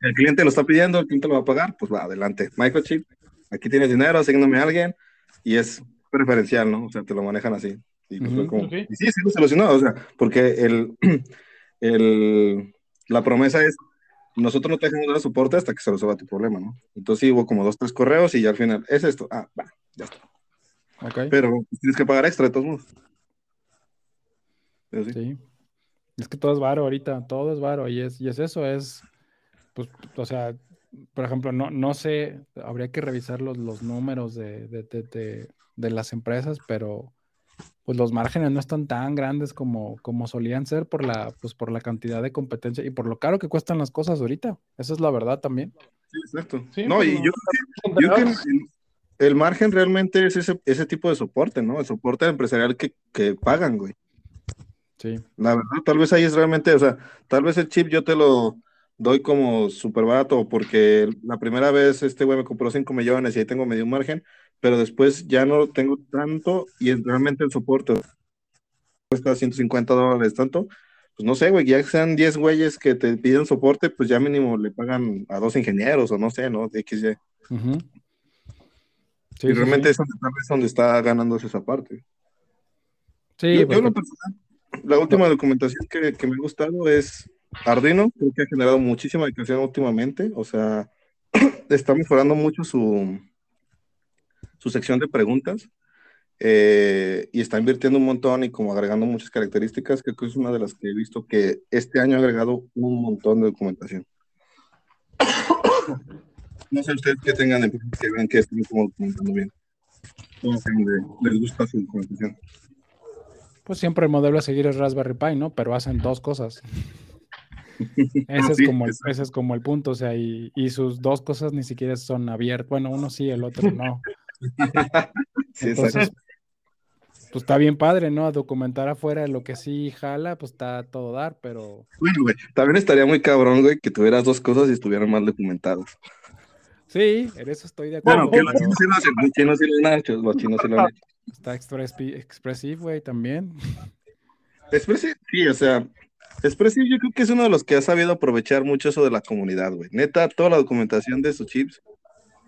el cliente lo está pidiendo, el cliente lo va a pagar, pues va, adelante. Microchip, aquí tienes dinero, asigname a alguien y es preferencial, ¿no? O sea, te lo manejan así. Y, pues como, y sí, sí, lo solucionó, o sea, porque el, el, la promesa es, nosotros no te dejamos dar soporte hasta que se resuelva tu problema, ¿no? Entonces sí, hubo como dos, tres correos y ya al final, es esto, ah, va, ya está. Okay. Pero tienes que pagar extra de todos modos. sí. Es que todo es varo ahorita, todo es varo y es, y es eso, es pues, o sea, por ejemplo, no, no sé, habría que revisar los, los números de, de, de, las empresas, pero pues los márgenes no están tan grandes como, como solían ser por la, pues, por la cantidad de competencia y por lo caro que cuestan las cosas ahorita. Esa es la verdad también. Sí, exacto. no, y yo, yo que el, margen realmente es ese, ese tipo de soporte, ¿no? El soporte empresarial que, que pagan, güey. Sí. La verdad, tal vez ahí es realmente, o sea, tal vez el chip yo te lo, doy como súper barato porque la primera vez este güey me compró 5 millones y ahí tengo medio margen, pero después ya no tengo tanto y realmente el soporte cuesta 150 dólares tanto, pues no sé, güey, ya que sean 10 güeyes que te piden soporte, pues ya mínimo le pagan a dos ingenieros o no sé, ¿no? De XY. Sí, y realmente sí. es donde, está ganándose esa parte. Sí, yo, yo porque- lo personal, la última documentación que, que me ha gustado es Arduino, creo que ha generado muchísima dedicación últimamente, o sea, está mejorando mucho su, su sección de preguntas eh, y está invirtiendo un montón y como agregando muchas características, creo que es una de las que he visto que este año ha agregado un montón de documentación. No sé ustedes qué tengan de que vean que estén como documentando bien. De- les gusta su documentación. Pues siempre el modelo a seguir es Raspberry Pi, ¿no? Pero hacen dos cosas. Ese es, como el, exacto. ese es como el punto, o sea, y, y sus dos cosas ni siquiera son abiertas. Bueno, uno sí, el otro no. Sí, Entonces, exacto. pues está bien padre, ¿no? A documentar afuera lo que sí jala, pues está a todo dar, pero Bueno, güey, también estaría muy cabrón, güey, que tuvieras dos cosas y estuvieran mal documentadas. sí, en eso estoy de acuerdo. Bueno, que los chinos sí lo hacen, los chinos sí lo han hecho, los chinos sí lo han hecho. está Expressive, güey, también. Expressive, sí, o sea, Expressive yo creo que es uno de los que ha sabido aprovechar mucho eso de la comunidad, güey. Neta, toda la documentación de sus chips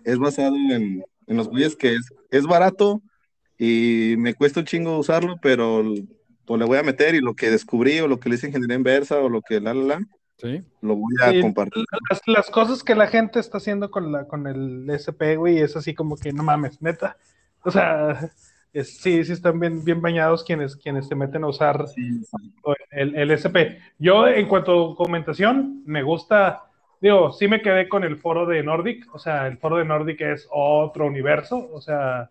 es basado en, en los güeyes que es, es barato y me cuesta un chingo usarlo, pero pues, le voy a meter y lo que descubrí o lo que le hice ingeniería inversa o lo que la, la, la, Sí, lo voy a Sí, compartir. Las, las cosas que la gente está haciendo con, la, con el SP, güey, es así como que no mames, neta. O sea, es- sí, sí están bien, bien bañados quienes, quienes se meten a usar el, el SP. Yo, en cuanto a documentación, me gusta, digo, sí me quedé con el foro de Nordic, o sea, el foro de Nordic es otro universo, o sea,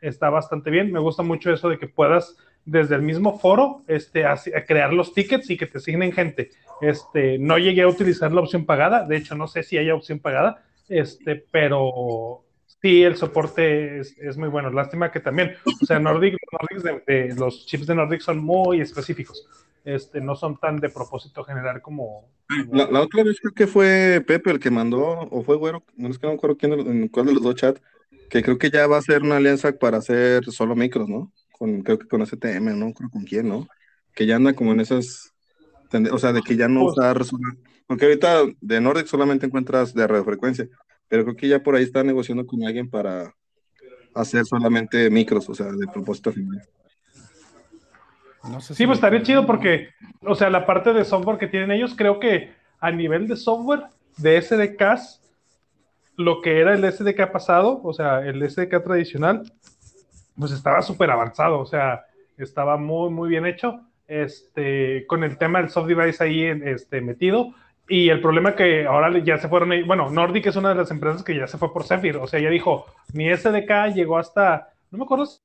está bastante bien. Me gusta mucho eso de que puedas desde el mismo foro este, crear los tickets y que te asignen gente. Este, no llegué a utilizar la opción pagada, de hecho no sé si haya opción pagada, este, pero sí el soporte es, es muy bueno. Lástima que también, o sea, Nordic, Nordics de- de- los chips de Nordic son muy específicos, este, no son tan de propósito general como... como- La, la otra vez creo que fue Pepe el que mandó, o fue Güero, no es que no me acuerdo quién, de los- en cuál de los dos chats, que creo que ya va a ser una alianza para hacer solo micros, ¿no? Con, creo que con STM, no creo con quién, ¿no? Que ya anda como en esas, o sea, de que ya no Pues- usar, porque ahorita de Nordic solamente encuentras de radiofrecuencia, pero creo que ya por ahí está negociando con alguien para hacer solamente micros, o sea, de propósito final. no sé Sí, pues estaría chido porque, o sea, la parte de software que tienen ellos, creo que a nivel de software de SDKs, lo que era el SDK pasado, o sea, el SDK tradicional, pues estaba súper avanzado, o sea, estaba muy, muy bien hecho, este, con el tema del soft device ahí este, metido. Y el problema que ahora ya se fueron, bueno, Nordic es una de las empresas que ya se fue por Zephyr, o sea, ya dijo, mi SDK llegó hasta, no me acuerdo si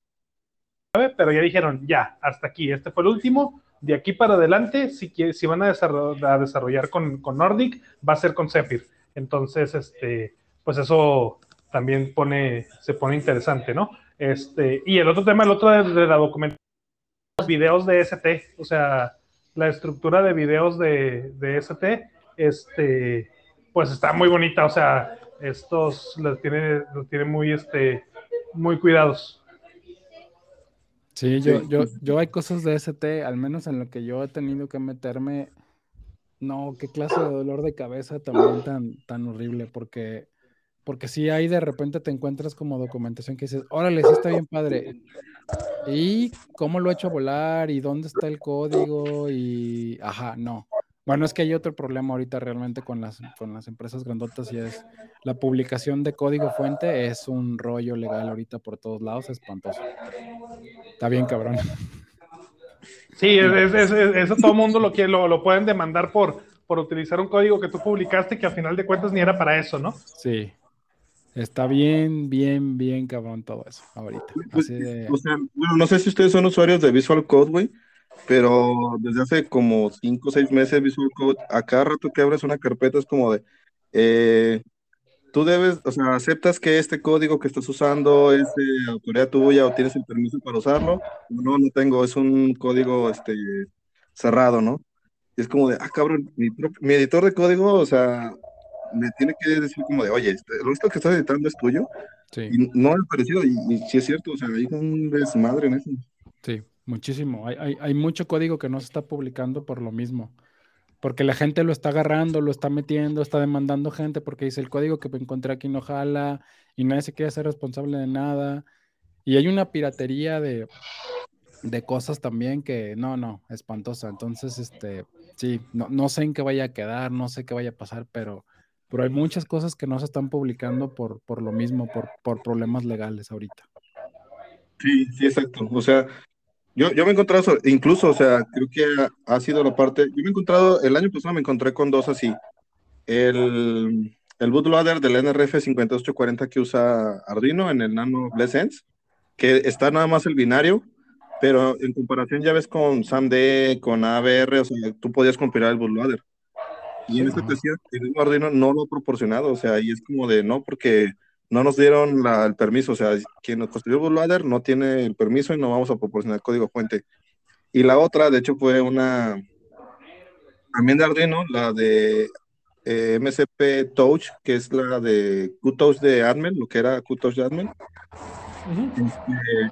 pero ya dijeron, ya, hasta aquí, este fue el último, de aquí para adelante, si, si van a desarrollar, a desarrollar con, con Nordic, va a ser con Zephyr. Entonces, este, pues eso también pone, se pone interesante, ¿no? Este, y el otro tema, el otro de, de la documentación, los videos de ST, o sea, la estructura de videos de, de ST, este, pues está muy bonita, o sea, estos los tiene, los tiene muy, este, muy cuidados. Sí, yo, Sí. yo, yo hay cosas de ST, al menos en lo que yo he tenido que meterme. No, qué clase de dolor de cabeza también tan, tan horrible, porque, porque sí ahí de repente te encuentras como documentación que dices, órale, sí está bien padre. ¿Y cómo lo he hecho volar? ¿Y dónde está el código? Y, ajá, no. Bueno, es que hay otro problema ahorita realmente con las, con las empresas grandotas y es la publicación de código fuente es un rollo legal ahorita por todos lados, espantoso. Está bien, cabrón. Sí, es, es- es- eso todo el mundo lo, quiere, lo, lo pueden demandar por, por utilizar un código que tú publicaste que a final de cuentas ni era para eso, ¿no? Sí. Está bien, bien, bien cabrón todo eso ahorita. Pues, Así de... O sea, bueno, no sé si ustedes son usuarios de Visual Code, güey, pero desde hace como 5 o 6 meses Visual Code, a cada rato que abres una carpeta es como de, eh, tú debes, o sea, aceptas que este código que estás usando es de autoría tuya o tienes el permiso para usarlo. No, no tengo, es un código este, cerrado, ¿no? Y es como de, ah, cabrón, mi, mi editor de código, o sea, me tiene que decir como de, oye, este, esto que estás editando es tuyo. Sí, Y no es parecido, y, y sí es cierto, o sea, hay un desmadre en eso. sí. Muchísimo. Hay, hay, hay mucho código que no se está publicando por lo mismo. Porque la gente lo está agarrando, lo está metiendo, está demandando gente porque dice el código que encontré aquí no jala y nadie se quiere hacer responsable de nada. Y hay una piratería de, de cosas también que no, no, espantosa. Entonces, este, sí, no, no sé en qué vaya a quedar, no sé qué vaya a pasar, pero, pero hay muchas cosas que no se están publicando por, por lo mismo, por, por problemas legales ahorita. Sí, sí, exacto. O sea, yo, yo me he encontrado, so- incluso, o sea, creo que ha, ha sido la parte, yo me he encontrado, el año pasado me encontré con dos así. El, el bootloader del NRF 5840 que usa Arduino en el Nano Blessens, que está nada más el binario, pero en comparación ya ves con SAMD, con ABR, o sea, tú podías compilar el bootloader. Y en esta ocasión, el mismo Arduino no lo ha proporcionado, o sea, y es como de no, porque no nos dieron la- el permiso, o sea, quien nos construyó el bootloader no tiene el permiso y no vamos a proporcionar código fuente. Y la otra, de hecho, fue una también de Arduino, la de eh, MCP Touch, que es la de QTouch de Admin, lo que era QTouch de Admin.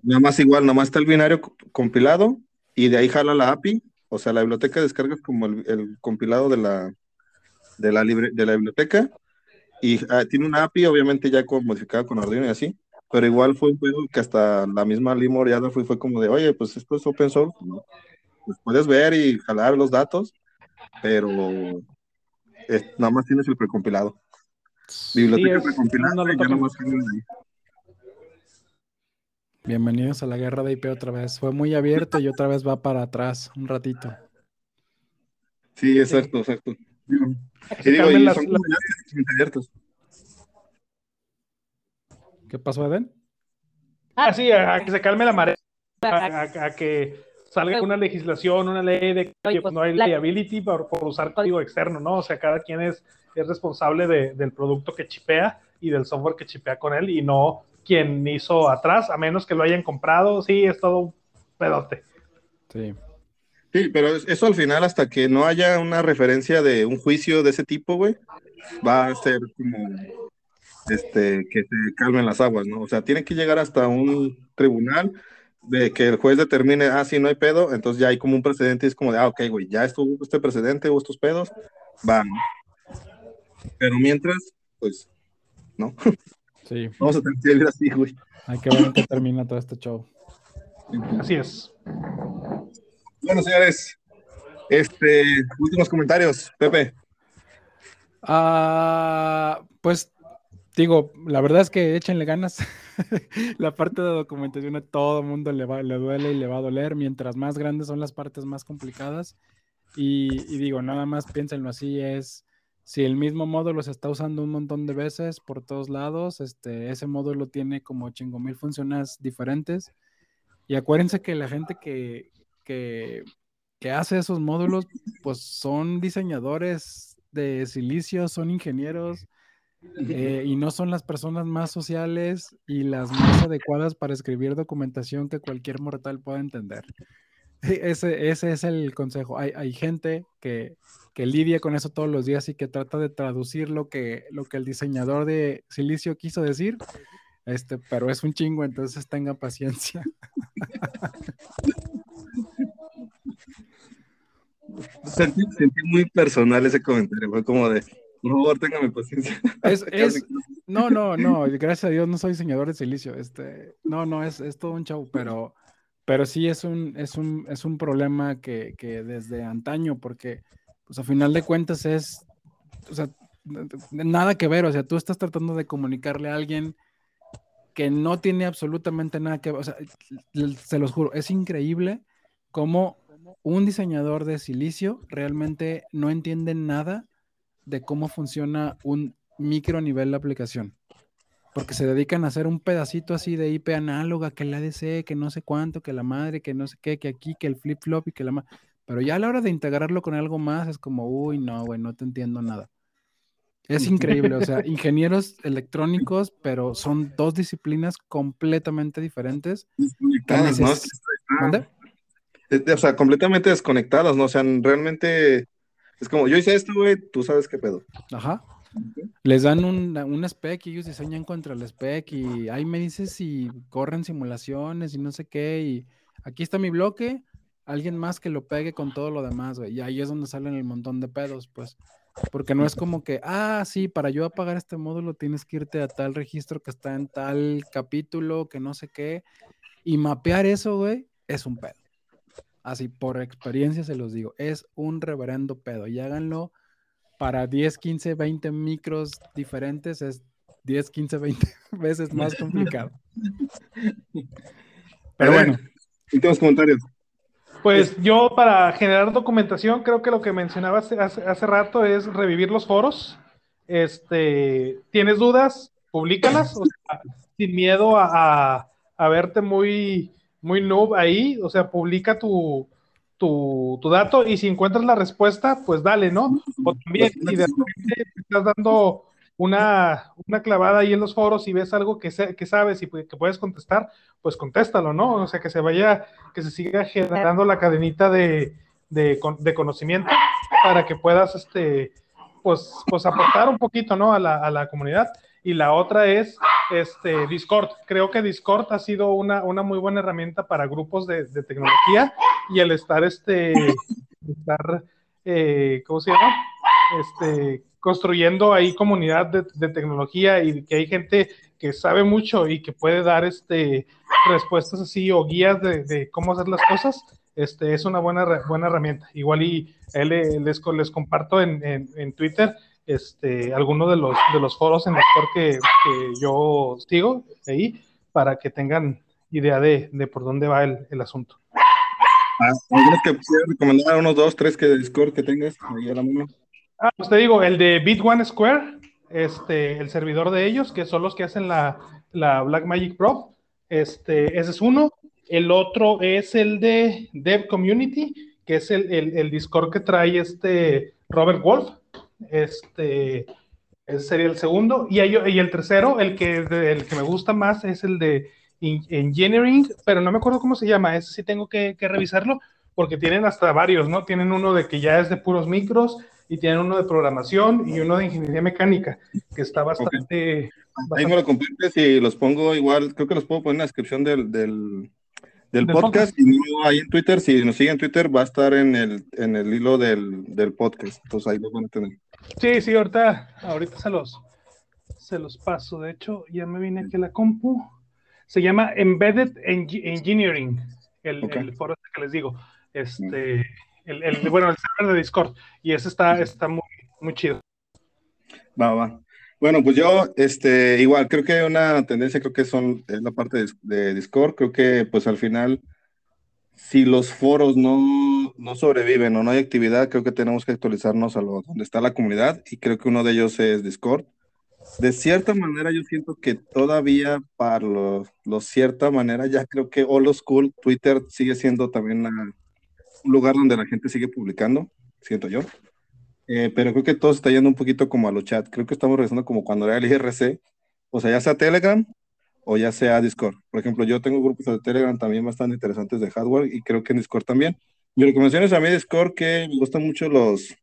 Nada más igual, nada más está el binario co- compilado y de ahí jala la API, o sea, la biblioteca de descarga es como el, el compilado de la, de la, libre, de la biblioteca y ah, tiene una API, obviamente ya con, modificada con Arduino y así, pero igual fue un juego que hasta la misma Limor ya fue, fue como de, oye, pues esto es open source, ¿no? Pues puedes ver y jalar los datos, pero nada más tienes el precompilado. Biblioteca es, precompilada no ya ahí. Bienvenidos a la guerra de IP otra vez. Fue muy abierto y otra vez va para atrás un ratito. Sí, exacto, exacto. Y digo, y son las- comunidades ¿Qué pasó, Eden? Ah, sí, a, a que se calme la marea, a, a- a que salga una legislación, una ley de que pues, no hay liability por, por usar código externo, ¿no? O sea, cada quien es, es responsable de- del producto que chipea y del software que chipea con él y no quien hizo atrás, a menos que lo hayan comprado. Sí, es todo un pedote. Sí. Sí, pero es- eso al final, hasta que no haya una referencia de un juicio de ese tipo, güey, va a ser como este, que se calmen las aguas, ¿no? O sea, tiene que llegar hasta un tribunal de que el juez determine, ah, sí, no hay pedo, entonces ya hay como un precedente y es como de, ah, ok, güey, ya estuvo este precedente o estos pedos, va, ¿no? Pero mientras, pues, no, Sí. vamos a tener que vivir así, güey. Hay que ver en qué termina todo este show. Así es. Bueno, señores, este, últimos comentarios, Pepe. Ah, pues digo, la verdad es que échenle ganas. la parte de documentación a todo mundo le, va, le duele y le va a doler. Mientras más grandes son las partes más complicadas. Y, y digo, nada más piénsenlo así, es si el mismo módulo se está usando un montón de veces por todos lados, este, ese módulo tiene como chingo mil funciones diferentes. Y acuérdense que la gente que, que, que hace esos módulos, pues son diseñadores de silicio, son ingenieros eh, y no son las personas más sociales y las más adecuadas para escribir documentación que cualquier mortal pueda entender. Ese, ese es el consejo. Hay, hay gente que, que, lidia con eso todos los días y que trata de traducir lo que, lo que el diseñador de silicio quiso decir, este, pero es un chingo, entonces tenga paciencia. Sentí, sentí, muy personal ese comentario, fue como de, por favor, téngame paciencia. Es, es, no, no, no, gracias a Dios no soy diseñador de silicio, este, no, no, es, es todo un show, pero, pero sí es un, es un, es un problema que, que desde antaño, porque, pues a final de cuentas es, o sea, nada que ver, o sea, tú estás tratando de comunicarle a alguien que no tiene absolutamente nada que ver, o sea, se los juro, es increíble cómo un diseñador de silicio realmente no entiende nada de cómo funciona un micro nivel de aplicación. Porque se dedican a hacer un pedacito así de IP análoga, que el ADC, que no sé cuánto, que la madre, que no sé qué, que aquí, que el flip-flop y que la madre. Pero ya a la hora de integrarlo con algo más es como, uy, no, güey, no te entiendo nada. Es increíble, o sea, ingenieros electrónicos, pero son dos disciplinas completamente diferentes. O sea, completamente desconectadas, ¿no? O sea, realmente es como, yo hice esto, güey, tú sabes qué pedo. Ajá. Les dan un, un, spec y ellos diseñan contra el spec y ahí me dices si corren simulaciones y no sé qué y aquí está mi bloque, alguien más que lo pegue con todo lo demás, güey. Y ahí es donde salen el montón de pedos, pues. Porque no es como que, ah, sí, para yo apagar este módulo tienes que irte a tal registro que está en tal capítulo, que no sé qué. Y mapear eso, güey, es un pedo. Así, por experiencia se los digo, es un reverendo pedo. Y háganlo para 10, 15, 20 micros diferentes, es 10, 15, 20 veces más complicado. Pero bueno. Últimos comentarios. Pues yo para generar documentación creo que lo que mencionaba hace, hace, rato es revivir los foros. Este, ¿tienes dudas? Publícalas, o sea, sin miedo a, a, verte muy, muy noob ahí, o sea, publica tu, tu, tu, dato y si encuentras la respuesta, pues dale, ¿no? O también si de repente estás dando una, una clavada ahí en los foros y ves algo que, que sabes y que puedes contestar, pues contéstalo, ¿no? O sea, que se vaya, que se siga generando la cadenita de, de, de conocimiento para que puedas, este, pues, pues aportar un poquito, ¿no? A la, a la comunidad. Y la otra es este, Discord. Creo que Discord ha sido una, una muy buena herramienta para grupos de, de tecnología y el estar, este, estar, eh, ¿cómo se llama? Este, construyendo ahí comunidad de, tecnología y que hay gente que sabe mucho y que puede dar este, respuestas así o guías de, cómo hacer las cosas, este, es una buena, buena herramienta. Igual y él, les, les comparto en, en, Twitter este, algunos de los, de los foros en los que, que yo sigo ahí para que tengan idea de, de por dónde va el, el asunto. Ah, que recomendar unos dos, tres que de Discord que tengas ahí a la mano? Ah, pues te digo, el de Bit One Square, este, el servidor de ellos, que son los que hacen la, la Black Magic Pro, este, ese es uno. El otro es el de Dev Community, que es el, el, Discord que trae este Robert Wolf. Este, ese sería el segundo. Y, y el tercero, el que, el que me gusta más, es el de Engineering, pero no me acuerdo cómo se llama. Ese sí tengo que, que revisarlo, porque tienen hasta varios, ¿no? Tienen uno de que ya es de puros micros y tienen uno de programación y uno de ingeniería mecánica, que está bastante... Ahí me lo compartes y los pongo igual, creo que los puedo poner en la descripción del, del, del, podcast, y no ahí en Twitter, si nos siguen en Twitter va a estar en el, en el hilo del, del podcast, entonces ahí lo van a tener. Sí, sí, ahorita, ahorita se los, se los paso, de hecho ya me vine aquí a la compu, se llama Embedded Engineering, el, el foro este que les digo, este el, bueno, el server de Discord, y ese está, está muy, muy chido. Va, va. Bueno, pues yo, este, igual, creo que una tendencia, creo que son, es la parte de, Discord, creo que pues al final, si los foros no, no sobreviven o no hay actividad, creo que tenemos que actualizarnos a lo donde está la comunidad, y creo que uno de ellos es Discord. De cierta manera, yo siento que todavía para los, los cierta manera, ya creo que All School, Twitter sigue siendo también un lugar donde la gente sigue publicando, siento yo. Eh, pero creo que todo está yendo un poquito como a los chats. Creo que estamos regresando como cuando era el IRC, o sea, ya sea Telegram o ya sea Discord. Por ejemplo, yo tengo grupos de Telegram también bastante interesantes de hardware y creo que en Discord también. Mi recomendación es a mí Discord que me gustan mucho los,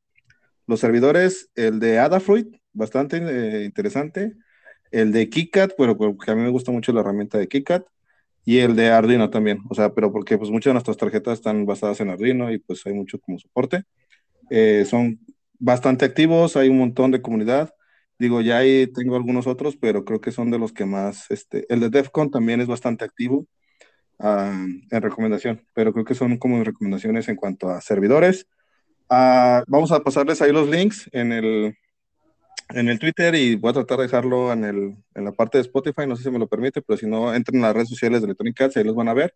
los servidores, el de Adafruit, bastante eh, interesante, el de KiCad, pero porque a mí me gusta mucho la herramienta de KiCad, y el de Arduino también, o sea, pero porque pues muchas de nuestras tarjetas están basadas en Arduino y pues hay mucho como soporte. Eh, son bastante activos, hay un montón de comunidad. Digo, ya ahí tengo algunos otros, pero creo que son de los que más, este, el de DEFCON también es bastante activo ah, en recomendación, pero creo que son como recomendaciones en cuanto a servidores. Ah, vamos a pasarles ahí los links en el, en el Twitter y voy a tratar de dejarlo en, el, en la parte de Spotify, no sé si me lo permite, pero si no, entren a las redes sociales de Electronic Arts, ahí los van a ver.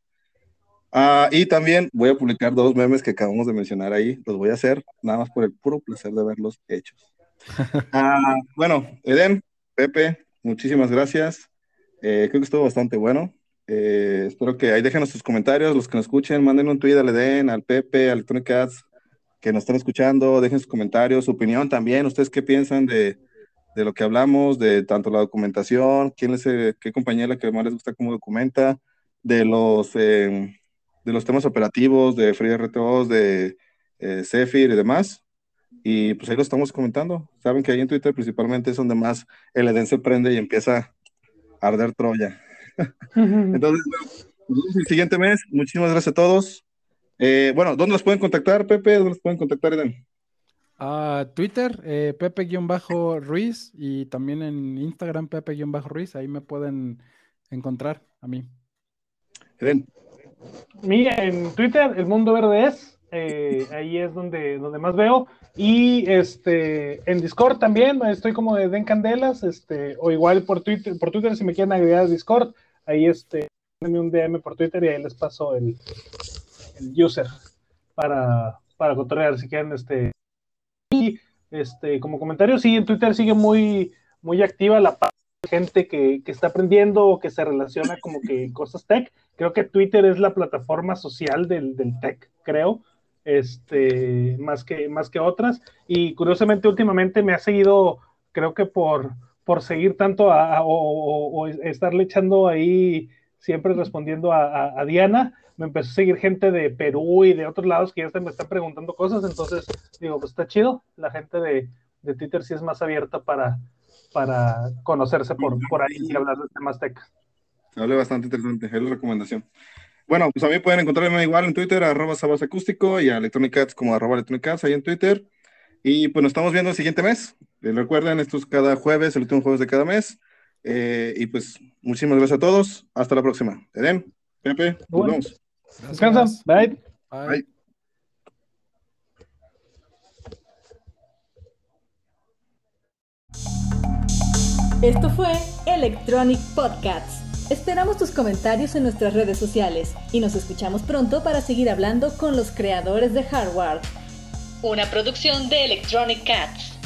Ah, y también voy a publicar dos memes que acabamos de mencionar ahí, los voy a hacer nada más por el puro placer de verlos hechos. Ah, bueno, Eden, Pepe, muchísimas gracias. Eh, creo que estuvo bastante bueno. Eh, espero que ahí dejen sus comentarios, los que nos escuchen, manden un tweet al Eden, al Pepe, a Electronic Arts, que nos están escuchando, dejen sus comentarios, su opinión también, ustedes qué piensan de, de lo que hablamos, de tanto la documentación, quién es, qué compañía la que más les gusta cómo documenta, de los, em, de los temas operativos, de FreeRTOs, de eh, Zephyr y demás. Y pues ahí lo estamos comentando. Saben que ahí en Twitter principalmente es donde más el EDEN se prende y empieza a arder Troya. Entonces, Nos vemos el siguiente mes. Muchísimas gracias a todos. Eh, bueno, ¿dónde los pueden contactar, Pepe? ¿Dónde los pueden contactar, Eden? A Twitter, eh, Pepe-Ruiz y también en Instagram, Pepe-Ruiz. Ahí me pueden encontrar a mí. Eden. Mira, en Twitter, El Mundo Verde es. eh, ahí es donde, donde más veo. Y este, en Discord también, estoy como de Den Candelas, este, o igual por Twitter, por Twitter si me quieren agregar a Discord, ahí este, un DM por Twitter y ahí les paso el, el user para, para cotorrear si quieren este. Y este, como comentario, sí, en Twitter sigue muy, muy activa la gente que, que está aprendiendo o que se relaciona como que cosas tech. Creo que Twitter es la plataforma social del, del tech, creo este, más que, más que otras. Y curiosamente, últimamente me ha seguido, creo que por, por seguir tanto a, a, o, o, o, estarle echando ahí, siempre respondiendo a, a, Diana, me empezó a seguir gente de Perú y de otros lados que ya me están preguntando cosas. Entonces, digo, pues está chido. La gente de, de Twitter sí es más abierta para, para conocerse por, por ahí y hablar de temas tech. Hable bastante interesante, es la recomendación. Bueno, pues a mí pueden encontrarme igual en Twitter, arroba sabas acústico, y a Electronic Cats como arroba Electronic Cats ahí en Twitter. Y pues nos estamos viendo el siguiente mes. Eh, recuerden, esto es cada jueves, el último jueves de cada mes. Eh, y pues muchísimas gracias a todos. Hasta la próxima. Eden, Pepe, nos vemos. Descansa. Bye. Bye. Bye. Esto fue Electronic Podcasts. Esperamos tus comentarios en nuestras redes sociales y nos escuchamos pronto para seguir hablando con los creadores de hardware. Una producción de Electronic Cats.